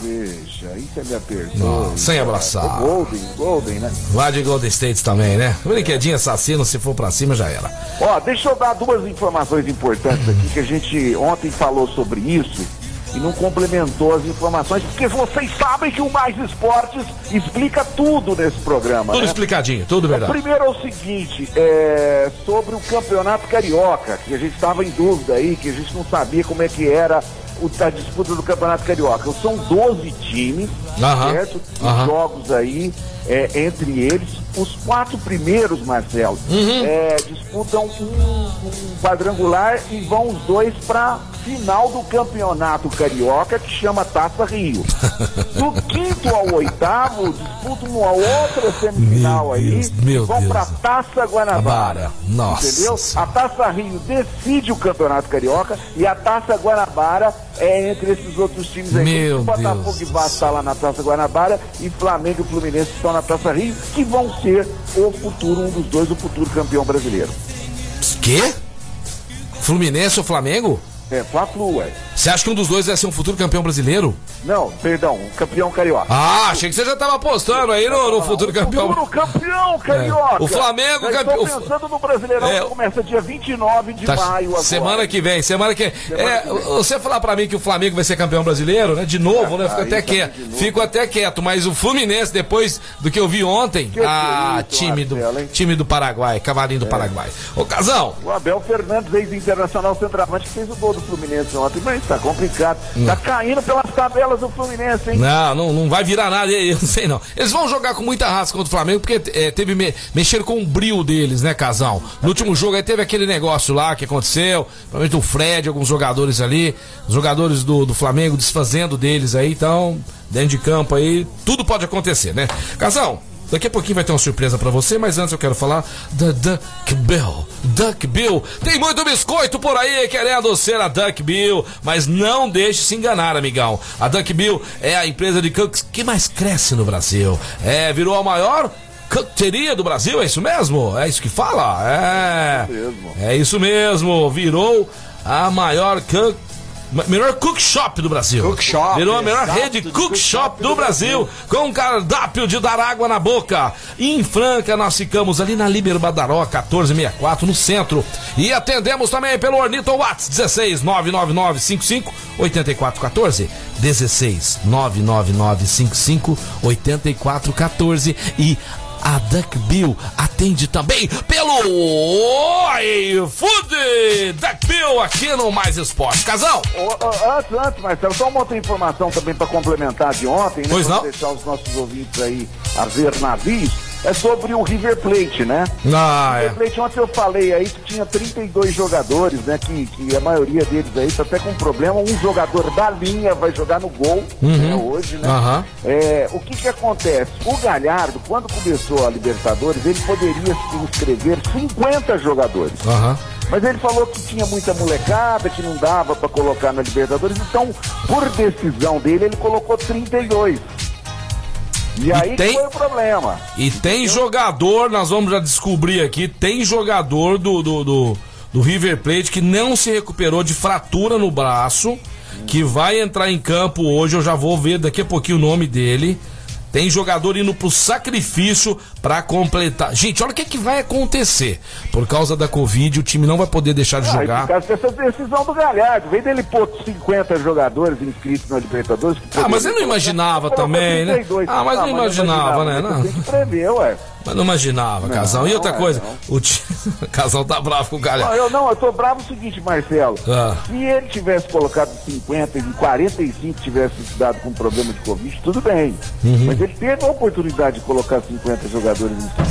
Deixa, aí você me apertou. Não, sem abraçar. O Golden, Golden, né? Vai de Golden State também, né? Brinquedinho assassino, se for pra cima já era. Ó, deixa eu dar duas informações importantes aqui que a gente ontem falou sobre isso e não complementou as informações, porque vocês sabem que o Mais Esportes explica tudo nesse programa. Tudo né? explicadinho, tudo verdade. Primeiro é o seguinte, é, sobre o campeonato carioca, que a gente estava em dúvida aí, que a gente não sabia como é que era o, a disputa do campeonato carioca. São 12 times, Aham, certo? Aham. jogos aí, é, entre eles, os quatro primeiros, Marcelo, Uhum. é, disputam um, um quadrangular e vão os dois para final do campeonato carioca que chama Taça Rio. <laughs> Do quinto ao oitavo disputam uma outra semifinal Meu aí Deus, meu vão para Taça Guanabara. Nossa Entendeu? A Taça Rio decide o campeonato carioca e a Taça Guanabara é entre esses outros times aí. Meu o Botafogo e Vasco está lá na Taça Guanabara e Flamengo e Fluminense estão na Taça Rio, que vão ser o futuro, um dos dois, o futuro campeão brasileiro. Quê? Fluminense ou Flamengo? É, Fla-Flu, ué. Você acha que um dos dois vai ser um futuro campeão brasileiro? Não, perdão, campeão carioca. Ah, achei que você já tava apostando aí no, no futuro campeão. Futuro campeão carioca. É. O Flamengo Já campe- Estou pensando no Brasileirão É. que começa dia 29 de Tá, maio agora. semana que vem, semana que Semana é, que vem. você falar pra mim que o Flamengo vai ser campeão brasileiro, né? De novo, né? Fico aí até quieto. Fico até quieto, mas o Fluminense depois do que eu vi ontem, Que ah, é isso, time do Marcelo, time do Paraguai, cavalinho do Paraguai. Ô, Casão, O Abel Fernandes, ex-internacional centroavante, que fez o gol do Fluminense ontem, mas tá complicado. Tá caindo pelas tabelas do Fluminense, hein? Não, não, não vai virar nada, eu não sei não. Eles vão jogar com muita raça contra o Flamengo, porque é, teve me, mexer com o brilho deles, né, Casal? No último jogo aí teve aquele negócio lá que aconteceu, provavelmente o Fred, alguns jogadores ali, os jogadores do, do Flamengo desfazendo deles aí, então, dentro de campo aí, tudo pode acontecer, né? Casal, Daqui a pouquinho vai ter uma surpresa pra você, mas antes eu quero falar da Duck Bill. Duck Bill. Tem muito biscoito por aí querendo ser a Duck Bill, mas não deixe se enganar, amigão. A Duck Bill é a empresa de cookies que mais cresce no Brasil. É, virou a maior coqueteria do Brasil, é isso mesmo? É isso que fala? É. É isso mesmo. Virou a maior cook Melhor cook shop do Brasil. Cook shop, Virou a melhor rede de cook do do Brasil. Com um cardápio de dar água na boca. Em Franca, nós ficamos ali na Líbero Badaró, 1464, no centro. E atendemos também pelo Ornito Watts, 16 99955 8414. 16 99955 8414. E a Duck Bill atende também pelo iFood Duck Bill aqui no Mais Esporte. Casal, Antes, antes, Marcelo, só uma outra informação também para complementar de ontem, né? Pois não. deixar os nossos ouvintes aí a ver navios, é sobre o River Plate, né? Ah, River Plate, ontem eu falei aí que tinha 32 jogadores, né? Que, que a maioria deles aí tá até com problema. Um jogador da linha vai jogar no gol né, hoje, né? Uhum. É, o que que acontece? O Galhardo, quando começou a Libertadores, ele poderia se inscrever 50 jogadores. Aham. Mas ele falou que tinha muita molecada, que não dava pra colocar na Libertadores, então, por decisão dele, ele colocou 32. E, aí que tem- foi o problema. E tem jogador, nós vamos já descobrir aqui, tem jogador do, do, do, do River Plate que não se recuperou de fratura no braço, que vai entrar em campo hoje, eu já vou ver daqui a pouquinho o nome dele. Tem jogador indo pro sacrifício pra completar. Gente, olha o que, que vai acontecer. Por causa da Covid, o time não vai poder deixar de Ah, jogar. por causa dessa decisão do Galhardo. Vem dele pôr 50 jogadores inscritos na Libertadores. Ah, mas ele não imaginava também, né? 32. Ah, mas não imaginava, né? Não. Tem que prever, ué. Mas não imaginava, Casal. E outra é, coisa, não. o time... <laughs> Casal tá bravo com o Não, galera. eu não, eu tô bravo o seguinte, Marcelo. Ah. Se ele tivesse colocado 50 e 45 tivesse dado com problema de Covid, tudo bem. Uhum. Mas ele teve a oportunidade de colocar 50 jogadores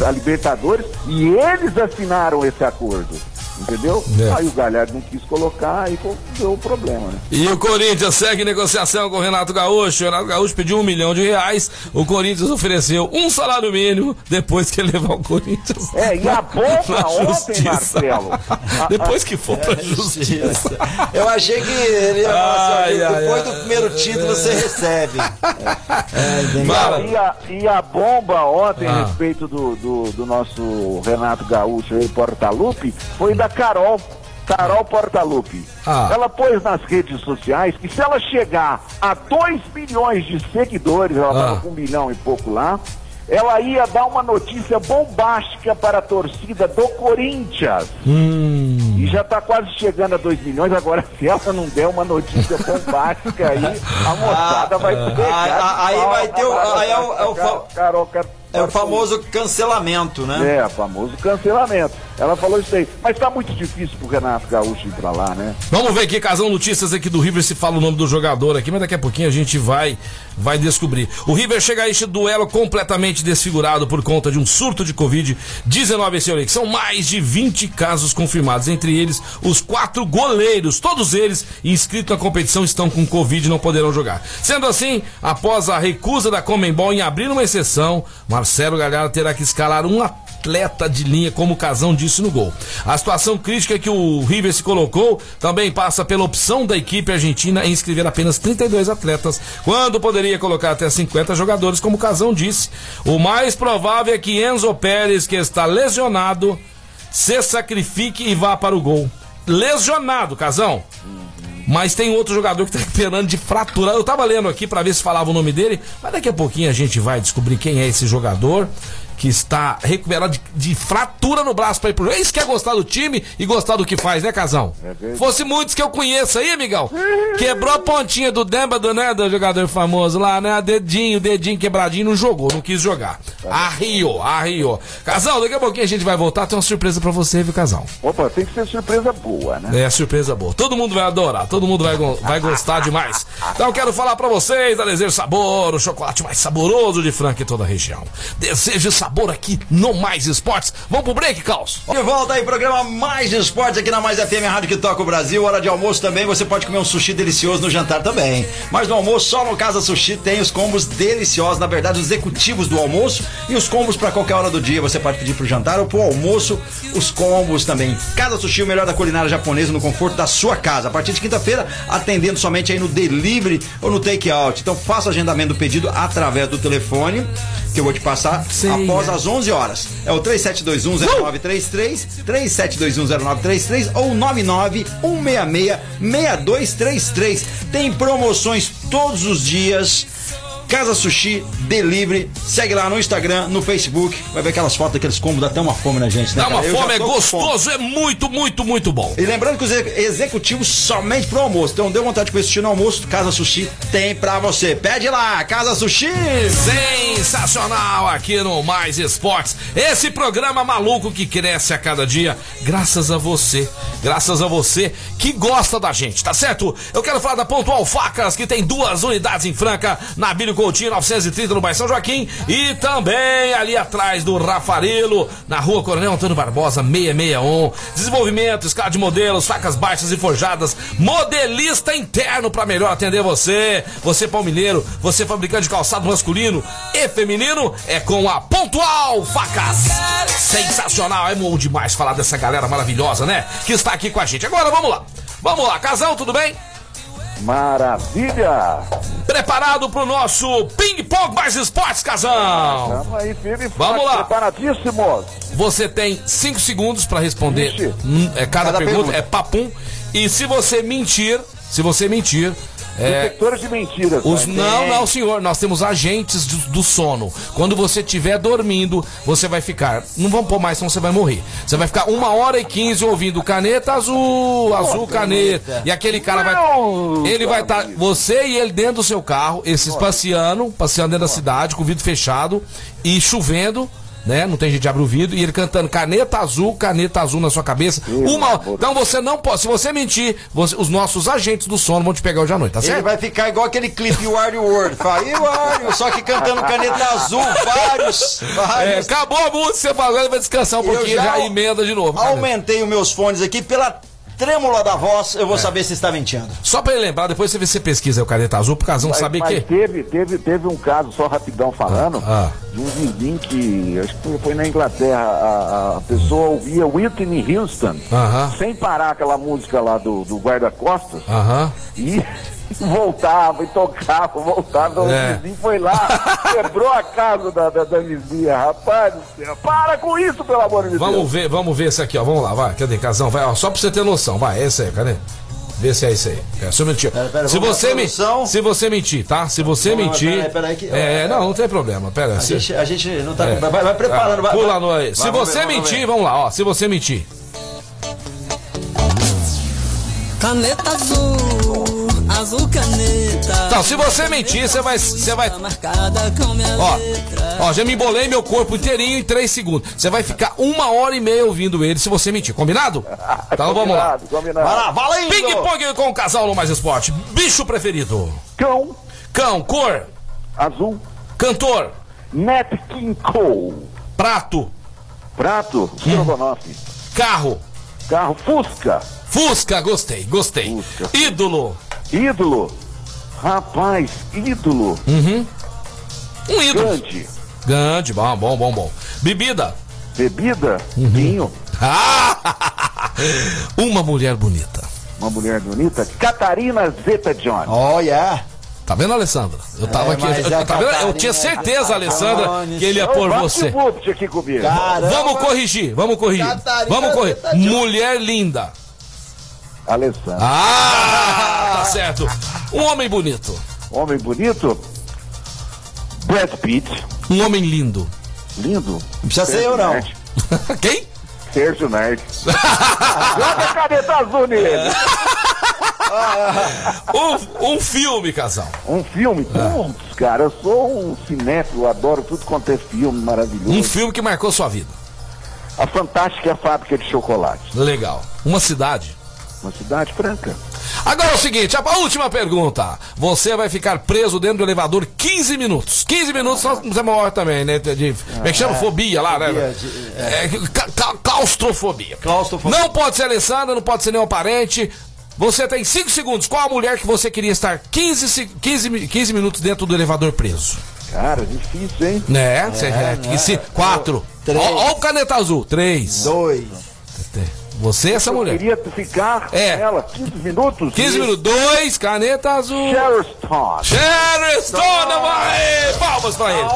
a Libertadores e eles assinaram esse acordo. Entendeu? É. Aí o Galhardo não quis colocar, aí deu o problema, né? E o Corinthians segue negociação com o Renato Gaúcho. O Renato Gaúcho pediu um milhão de reais. O Corinthians ofereceu um salário mínimo depois que ele <laughs> levar o Corinthians. É, e a bomba <laughs> ontem, justiça. Marcelo. <laughs> depois que for pra justiça. Eu achei que ele ia falar assim, depois ai. do primeiro título você recebe. É? Fala. E a, e a bomba ontem Ah. a respeito do, do, do nosso Renato Gaúcho aí, Portalupe, foi da Carol. Carol Portalupe. Ah. Ela pôs nas redes sociais que se ela chegar a 2 milhões de seguidores, ela Ah. estava com um milhão e pouco lá, ela ia dar uma notícia bombástica para a torcida do Corinthians. Hum. E já está quase chegando a 2 milhões. Agora, se ela não der uma notícia <laughs> bombástica aí, a moçada vai Ah, pegar. ah, aí vai ter o- aí é o- é o É o famoso cancelamento, né? É, famoso cancelamento. Ela falou isso aí. Mas tá muito difícil pro Renato Gaúcho ir pra lá, né? Vamos ver aqui, Casão Notícias aqui do River se fala o nome do jogador aqui, mas daqui a pouquinho a gente vai vai descobrir. O River chega a este duelo completamente desfigurado por conta de um surto de Covid-19 esse. São mais de 20 casos confirmados, entre eles os quatro goleiros, todos eles inscritos na competição estão com Covid e não poderão jogar. Sendo assim, após a recusa da Comembol em abrir uma exceção, Marcelo Galhardo terá que escalar um de linha, como o Casão disse no gol. A situação crítica que o River se colocou também passa pela opção da equipe argentina em inscrever apenas 32 atletas, quando poderia colocar até 50 jogadores, como o Casão disse. O mais provável é que Enzo Pérez, que está lesionado, se sacrifique e vá para o gol. Lesionado, Casão. Mas tem outro jogador que tá <laughs> recuperando de fratura. Eu tava lendo aqui para ver se falava o nome dele, mas daqui a pouquinho a gente vai descobrir quem é esse jogador que está recuperado de, de fratura no braço para ir pro jogo. É isso que é gostar do time e gostar do que faz, né, Casão? verdade. Fosse muitos que eu conheço aí, amigão. Quebrou a pontinha do Demba, do, né, do jogador famoso lá, né? Dedinho, dedinho quebradinho, não jogou, não quis jogar. Arriou, arriou. Casão, daqui a pouquinho a gente vai voltar, tem uma surpresa para você, viu, Casão? Opa, tem que ser surpresa boa, né? É, surpresa boa. Todo mundo vai adorar, todo mundo vai, vai gostar demais. Então eu quero falar pra vocês da Desejo Sabor, o chocolate mais saboroso de Franca em toda a região. Desejo Sabor aqui no Mais Esportes. Vamos pro break, Caos? De volta aí, programa Mais Esportes aqui na Mais FM, a rádio que toca o Brasil. Hora de almoço também, você pode comer um sushi delicioso no jantar também. Mas no almoço, só no Casa Sushi tem os combos deliciosos, na verdade, os executivos do almoço e os combos pra qualquer hora do dia. Você pode pedir pro jantar ou pro almoço, os combos também. Casa Sushi, o melhor da culinária japonesa no conforto da sua casa. A partir de quinta-feira, atendendo somente aí no delivery ou no take out. Então faça o agendamento do pedido através do telefone que eu vou te passar Sei, após é. as 11 horas. É o 37210933, 37210933 ou 991666233. Tem promoções todos os dias. Casa Sushi Delivery. Segue lá no Instagram, no Facebook. Vai ver aquelas fotos daqueles combos, dá até uma fome na gente, né? Dá uma cara? Fome, é com fome. gostoso, é muito, muito, muito bom. E lembrando que os ex- executivos somente pro almoço. Então deu vontade de sushi no almoço, Casa Sushi tem pra você. Pede lá, Casa Sushi! Sensacional aqui no Mais Esportes. Esse programa maluco que cresce a cada dia, graças a você. Graças a você que gosta da gente, tá certo? Eu quero falar da Pontual Facas, que tem duas unidades em Franca, na Bílio Coutinho 930 no Bairro São Joaquim e também ali atrás do Rafarelo, na rua Coronel Antônio Barbosa 661. Desenvolvimento, escala de modelos, facas baixas e forjadas, modelista interno para melhor atender você. Você palmineiro, você fabricante de calçado masculino e feminino, é com a Pontual Facas. Sensacional, é bom demais falar dessa galera maravilhosa, né? Que está aqui com a gente. Agora vamos lá. Vamos lá, casal, tudo bem? Maravilha! Preparado pro nosso ping-pong mais esportes, casal? Tamo aí, firme Vamos lá. Preparadíssimos! Você tem 5 segundos para responder. Vixe. É, cada, Cada pergunta, pergunta. é papum. E se você mentir, se você mentir, é, Detectores de mentiras. os, né? não, não, senhor. Nós temos agentes do, do sono. Quando você estiver dormindo, você vai ficar. Não vamos pôr mais, senão você vai morrer. Você vai ficar uma hora e quinze ouvindo caneta azul, azul caneta. E aquele cara vai. Não, Ele vai estar. você e ele dentro do seu carro, esses passeando, passeando dentro da cidade, com o vidro fechado e chovendo. Né? Não tem jeito de abrir o vidro e ele cantando caneta azul, caneta azul na sua cabeça. Uma. Então você não pode. Se você mentir, você- os nossos agentes do sono vão te pegar hoje à noite, tá Ele certo? vai ficar igual aquele clipe You Are World. Fala, You Are, you", só que cantando caneta azul, vários, É, vários. acabou a música, você ele vai descansar um Eu pouquinho já já emenda de novo. Aumentei os meus fones aqui pela trêmula da voz, É. eu vou saber se está mentindo. Só pra ele lembrar, depois você, vê se pesquisa o caneta azul, pro casão Mas, saber mas que. teve, teve, teve um caso, só rapidão falando, Ah, ah. de um vizinho que, acho que foi na Inglaterra, a, a pessoa ouvia Whitney Houston, Aham. sem parar aquela música lá do, do guarda-costas, Aham. e voltava e tocava, voltava, É. o vizinho foi lá, quebrou a casa da, da, da vizinha, rapaz do céu, para com isso, pelo amor de Deus. Vamos ver, vamos ver esse aqui, ó. Vamos lá, vai. Cadê, casão? Vai, ó, só pra você ter noção. Vai, esse aí, cadê? Vê se é isso aí. É, se eu mentir. Pera, pera, se, você me, se você mentir, tá? Se você Vamos, mentir. pera aí, pera aí que- é, não, não tem problema. Pera, A se- gente, a gente não tá. é. Vai, vai preparando, Ah, vai. Pula vai. no aí. Se Vai, você ver, vamos mentir, ver. vamos lá, ó. Se você mentir. Caneta azul, azul caneta. Então, se você mentir, você vai. Você vai. Ó, ó, já me embolei meu corpo inteirinho em 3 segundos. Você vai ficar uma hora e meia ouvindo ele se você mentir, combinado? Então vamos lá. Combinado, combinado. Vai lá, valendo! Ping-pong com o casal no Mais Esporte. Bicho preferido. Cão Cão, cor, azul, cantor, Nat King Cole. prato, Prato, estrogonofe. carro, Carro Fusca. Fusca, gostei, gostei. Fusca. Ídolo, Ídolo. Rapaz, ídolo. um ídolo. Grande. Grande, bom, bom, bom, bom. Bebida. Bebida, Uhum. vinho. Ah! <laughs> Uma mulher bonita. Uma mulher bonita. Catarina Zeta John. Olha. Tá vendo, Alessandra? Eu tava É, aqui. mas Eu, é eu- tá vendo? eu tinha certeza, é Alessandra, que ele ia Ô, pôr você. aqui comigo. Caramba. Vamos corrigir, vamos corrigir. Catarina Vamos corrigir. Jones. Mulher linda. Alessandra. Ah, tá certo. Um homem bonito. Homem bonito. Brad Pitt. Um homem lindo. Lindo. Não precisa ser eu, não. <laughs> Quem? Sérgio Nerd. <laughs> Joga a caneta azul nele. Um, um filme, casal. Um filme? Putz, cara, eu sou um cinéfilo, adoro tudo quanto é filme maravilhoso. Um filme que marcou sua vida. A Fantástica Fábrica de Chocolate. Legal. Uma cidade. Uma cidade franca. Agora é o seguinte, a última pergunta. Você vai ficar preso dentro do elevador 15 minutos. 15 minutos nós você morre também, né? De, como é que chama? Fobia lá, né? Fobia de- É, ca- ca- claustrofobia. Claustrofobia. Não pode ser Alessandra, não pode ser nenhum parente. Você tem 5 segundos. Qual a mulher que você queria estar 15, se- 15, mi- 15 minutos dentro do elevador preso? Cara, difícil, hein? Né? Você né? que se- quatro. Três. Ó, ó o caneta azul. Três. Dois. Você e essa Eu mulher. queria ficar É. com ela 15 minutos. 15 e- minutos. Dois, caneta azul. Sharon Stone, mãe! Palmas pra ele.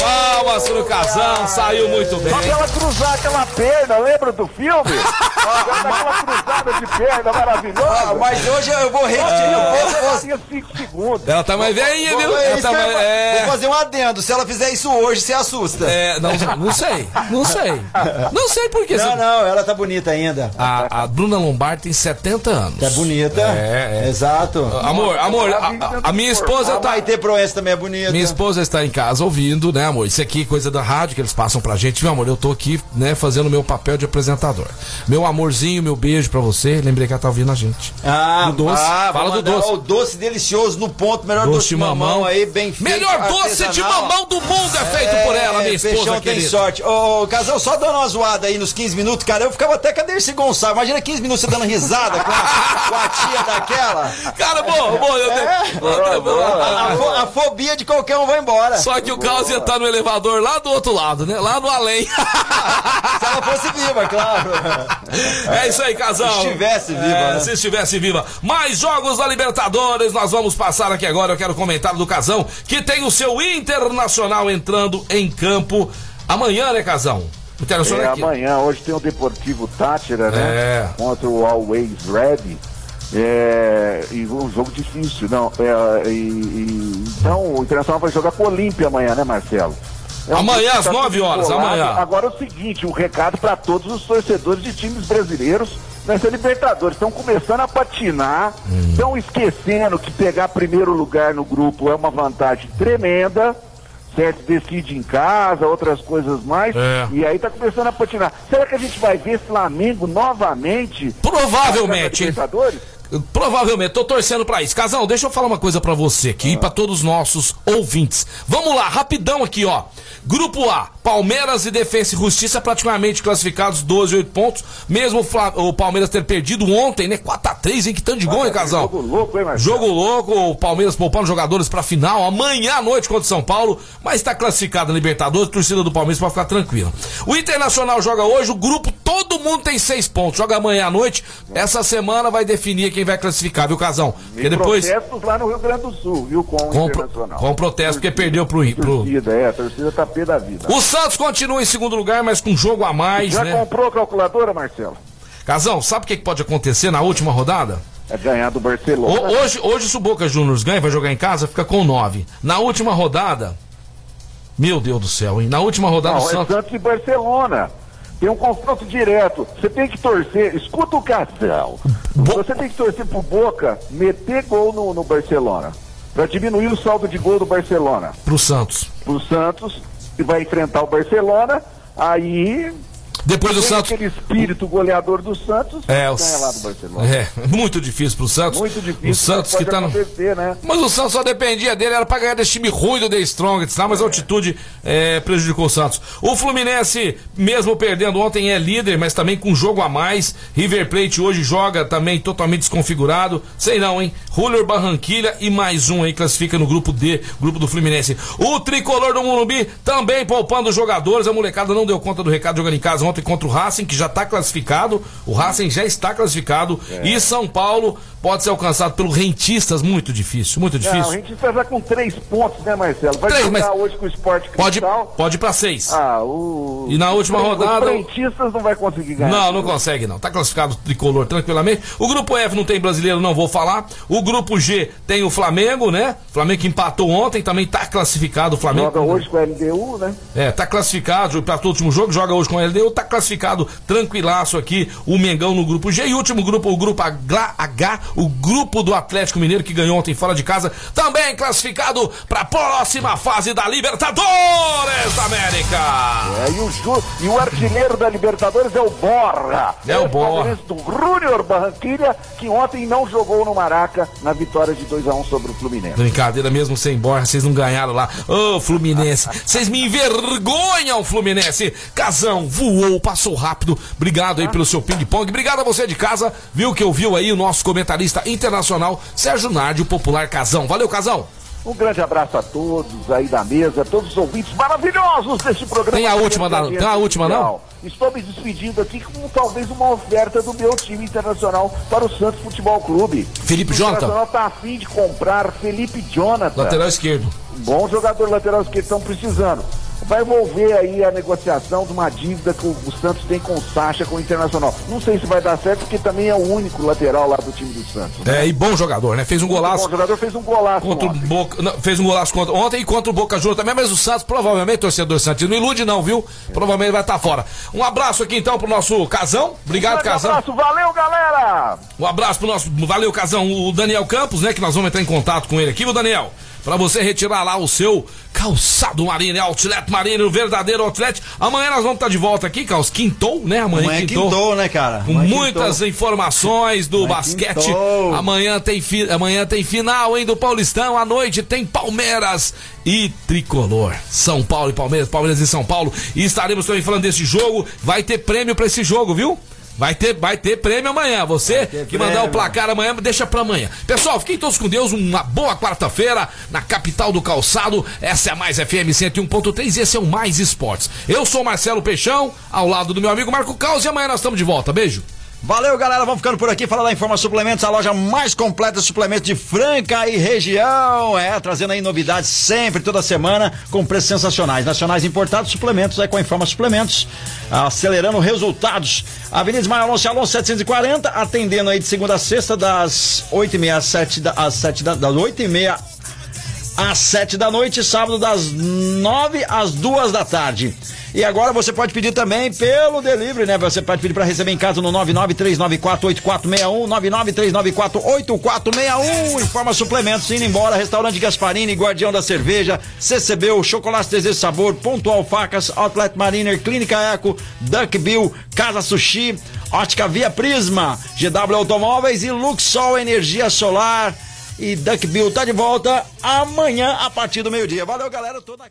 Palmas pro casão, saiu muito bem. Só pra ela cruzar aquela perna, lembra do filme? <laughs> aquela cruzada de perna maravilhosa. Ah, mas hoje eu vou repetir. eu vou- Você vou- fazia 5 segundos. Ela tá mais velhinha, viu? é Ela tá mais... vou- É... Vou fazer um adendo. Se ela fizer isso hoje, você assusta. É, não, não sei, não sei. Não sei por que. Não, não, ela tá bonita ainda. A, a Bruna Lombardi tem 70 anos. É bonita. É, é. Exato. Amor, amor, a, a- a minha esposa A tá. Maite Proença também é bonita. Minha esposa está em casa ouvindo, né, amor? Isso aqui é coisa da rádio que eles passam pra gente. Meu amor, eu tô aqui, né, fazendo o meu papel de apresentador. Meu amorzinho, meu beijo pra você. Lembrei que ela tá ouvindo a gente. Ah, Do doce. Ah, Fala do doce. O doce delicioso no ponto, melhor doce, Doce de mamão, mamão. aí, bem feito. Melhor doce de mamão do mundo é feito por ela, minha esposa Peixão tem querida. sorte. Ô, ô, casal, só dando uma zoada aí nos 15 minutos, cara, eu ficava até a Dercy Gonçalves. Imagina 15 minutos você dando risada com a, com a tia daquela. Cara, bom, bom, eu A, a fo- a fobia de qualquer um vai embora. Só que o Carlos ia estar no elevador lá do outro lado, né? Lá no além. <laughs> Se ela fosse viva, claro. É isso aí, casal. Se estivesse viva, É, né? Se estivesse viva. Mais jogos da Libertadores, nós vamos passar aqui agora. Eu quero comentar do Casão, que tem o seu Internacional entrando em campo amanhã, né, Casão? É, amanhã, hoje tem o Deportivo Tátira, né? É. Contra o Always Ready. É, e um jogo difícil, não. é, e- e- então o Internacional vai jogar com o Olímpia amanhã, né, Marcelo? É um Amanhã, às tá nove tudo horas, colado. amanhã. Agora é o seguinte, um recado para todos os torcedores de times brasileiros nessa Libertadores. Estão começando a patinar, Hum. estão esquecendo que pegar primeiro lugar no grupo é uma vantagem tremenda. Certo, decide em casa, outras coisas mais. É. E aí tá começando a patinar. Será que a gente vai ver Flamengo novamente? Provavelmente? Libertadores? Provavelmente, tô torcendo pra isso. Casão, deixa eu falar uma coisa pra você aqui e pra todos os nossos ouvintes. Vamos lá, rapidão aqui, ó. Grupo A, Palmeiras e Defensa e Justiça praticamente classificados 12 8 pontos. Mesmo o, Fla- o Palmeiras ter perdido ontem, né? 4x3, hein? Que tanto de gol, hein, Casão? Jogo louco, hein, Marcelo? Jogo louco, o Palmeiras poupando jogadores pra final, amanhã à noite contra o São Paulo, mas tá classificado na Libertadores, torcida do Palmeiras pode ficar tranquila. O Internacional joga hoje, o grupo, todo mundo tem seis pontos, joga amanhã à noite, essa semana vai definir quem vai classificar, viu, Casão? Porque E depois, protestos lá no Rio Grande do Sul, viu? Com o com, pro- Internacional. com protesto, porque perdeu pro, pro... Torcida, é, a torcida tá pé da vida. O Santos continua em segundo lugar, mas com jogo a mais, Já né? comprou a calculadora, Marcelo? Casão, sabe o que pode acontecer na última rodada? É ganhar do Barcelona. O- hoje, hoje, se o Boca Juniors ganha, vai jogar em casa, fica com 9. Na última rodada. Meu Deus do céu, hein? Na última rodada, Não, o é Santos. Santos e Barcelona. Tem um confronto direto. Você tem que torcer. Escuta o casal. Você tem que torcer pro Boca meter gol no, no Barcelona. Pra diminuir o saldo de gol do Barcelona. Pro Santos. Pro Santos, que vai enfrentar o Barcelona. Aí. Depois o tem Santos. aquele espírito goleador do Santos. É, o do. É, muito difícil pro Santos. Muito difícil. O Santos mas que tá no. né? Mas o Santos só dependia dele, era pra ganhar desse time ruim do The Strongest, tá? mas a altitude é, prejudicou o Santos. O Fluminense, mesmo perdendo ontem, é líder, mas também com jogo a mais. River Plate hoje joga também totalmente desconfigurado. Sei não, hein? Ruler Barranquilha e mais um aí classifica no grupo D, grupo do Fluminense. O tricolor do Morumbi também poupando os jogadores. A molecada não deu conta do recado jogando em casa ontem contra o Racing, que já tá classificado. O Racing já está classificado. É. E São Paulo pode ser alcançado pelo Rentistas, muito difícil, muito Não, a difícil. gente está já com três pontos, né, Marcelo? Vai Três, mas- hoje com o Sport Pode, Cristal. pode ir pra seis. Ah, o... E na última os rodada- frentistas não vai conseguir ganhar. Não, não consegue não. Tá classificado o tricolor tranquilamente. O grupo F não tem brasileiro, não vou falar. O grupo G tem o Flamengo, né? Flamengo que empatou ontem, também tá classificado o Flamengo. Joga hoje com a LDU, né? É, tá classificado, empatou o último jogo, joga hoje com a LDU, tá classificado tranquilaço aqui o Mengão no grupo G. E o último grupo, o grupo H, H, o grupo do Atlético Mineiro que ganhou ontem fora de casa, também classificado pra próxima fase da Libertadores da América. É, e, o Ju- e o artilheiro da Libertadores é o Borra. É o Borra. do Júnior Barranquilha, que ontem não jogou no Maraca na vitória de 2x1 sobre o Fluminense. Brincadeira mesmo sem Borja, vocês não ganharam lá. Ô, Fluminense, <laughs> vocês me envergonham, Fluminense. Casão voou, passou rápido. Obrigado aí pelo seu ping-pong. Obrigado a você de casa, viu que ouviu aí o nosso comentarista internacional, Sérgio Nardi, o popular Casão. Valeu, Casão. Um grande abraço a todos aí da mesa, todos os ouvintes maravilhosos deste programa. Tem a última, da- tem a última, não? Estou me despedindo aqui com talvez uma oferta do meu time internacional para o Santos Futebol Clube. Felipe o Jonathan? Internacional está afim de comprar Felipe Jonathan. Lateral esquerdo. Bom jogador lateral esquerdo, estão precisando. Vai envolver aí a negociação de uma dívida que o, o Santos tem com o Sacha, com o Internacional. Não sei se vai dar certo, porque também é o único lateral lá do time do Santos. né? É, e bom jogador, né? Fez um O golaço. jogador fez um golaço Contra o. Boca, não, fez um golaço contra, ontem e contra o Boca Juniors também, mas o Santos provavelmente, torcedor Santos, não ilude não, viu? Provavelmente vai estar fora. Um abraço aqui então pro nosso Casão. Obrigado, Grande Casão. abraço, valeu, galera! Um abraço pro nosso. Valeu, Casão. O Daniel Campos, né? Que nós vamos entrar em contato com ele aqui, viu, Daniel? Pra você retirar lá o seu calçado marino, Outlet Marino, o verdadeiro Outlet. Amanhã nós vamos estar de volta aqui, Caos. Quintou, né? Amanhã, Amanhã quintou. quintou, né, cara? Com Amanhã muitas quintou. informações do Amanhã basquete. quintou. Amanhã tem, fi... Amanhã tem final, hein, do Paulistão. À noite tem Palmeiras e Tricolor. São Paulo e Palmeiras, Palmeiras e São Paulo. E estaremos também falando desse jogo. Vai ter prêmio pra esse jogo, viu? Vai ter, vai ter prêmio amanhã. Você que mandar o prêmio. placar amanhã, deixa pra amanhã. Pessoal, fiquem todos com Deus. Uma boa quarta-feira na capital do calçado. Essa é a Mais FM 101.3 e esse é o Mais Esportes. Eu sou Marcelo Peixão, ao lado do meu amigo Marco Caos. E amanhã nós estamos de volta. Beijo. Valeu, galera. Vamos ficando por aqui. Falar da Informa Suplementos, a loja mais completa de suplementos de Franca e região. É, trazendo aí novidades sempre, toda semana, com preços sensacionais. Nacionais importados, suplementos, é com a Informa Suplementos. Acelerando resultados. Avenida Ismael Alonso Alonso 740, atendendo aí de segunda a sexta, das 8h30 às 7 da, às 7 da, das 8h30 às 7 da noite, sábado das 9 às 2 da tarde. E agora você pode pedir também pelo delivery, né? Você pode pedir para receber em casa no 993948461, 993948461. Informa suplementos, indo embora, restaurante Gasparini, Guardião da Cerveja, CCB, Chocolate Desejo Sabor, Pontual Facas, Outlet Mariner, Clínica Eco, Duck Bill, Casa Sushi, Ótica Via Prisma, GW Automóveis e Luxol Energia Solar. E Duck Bill tá de volta amanhã a partir do meio-dia. Valeu, galera. Toda...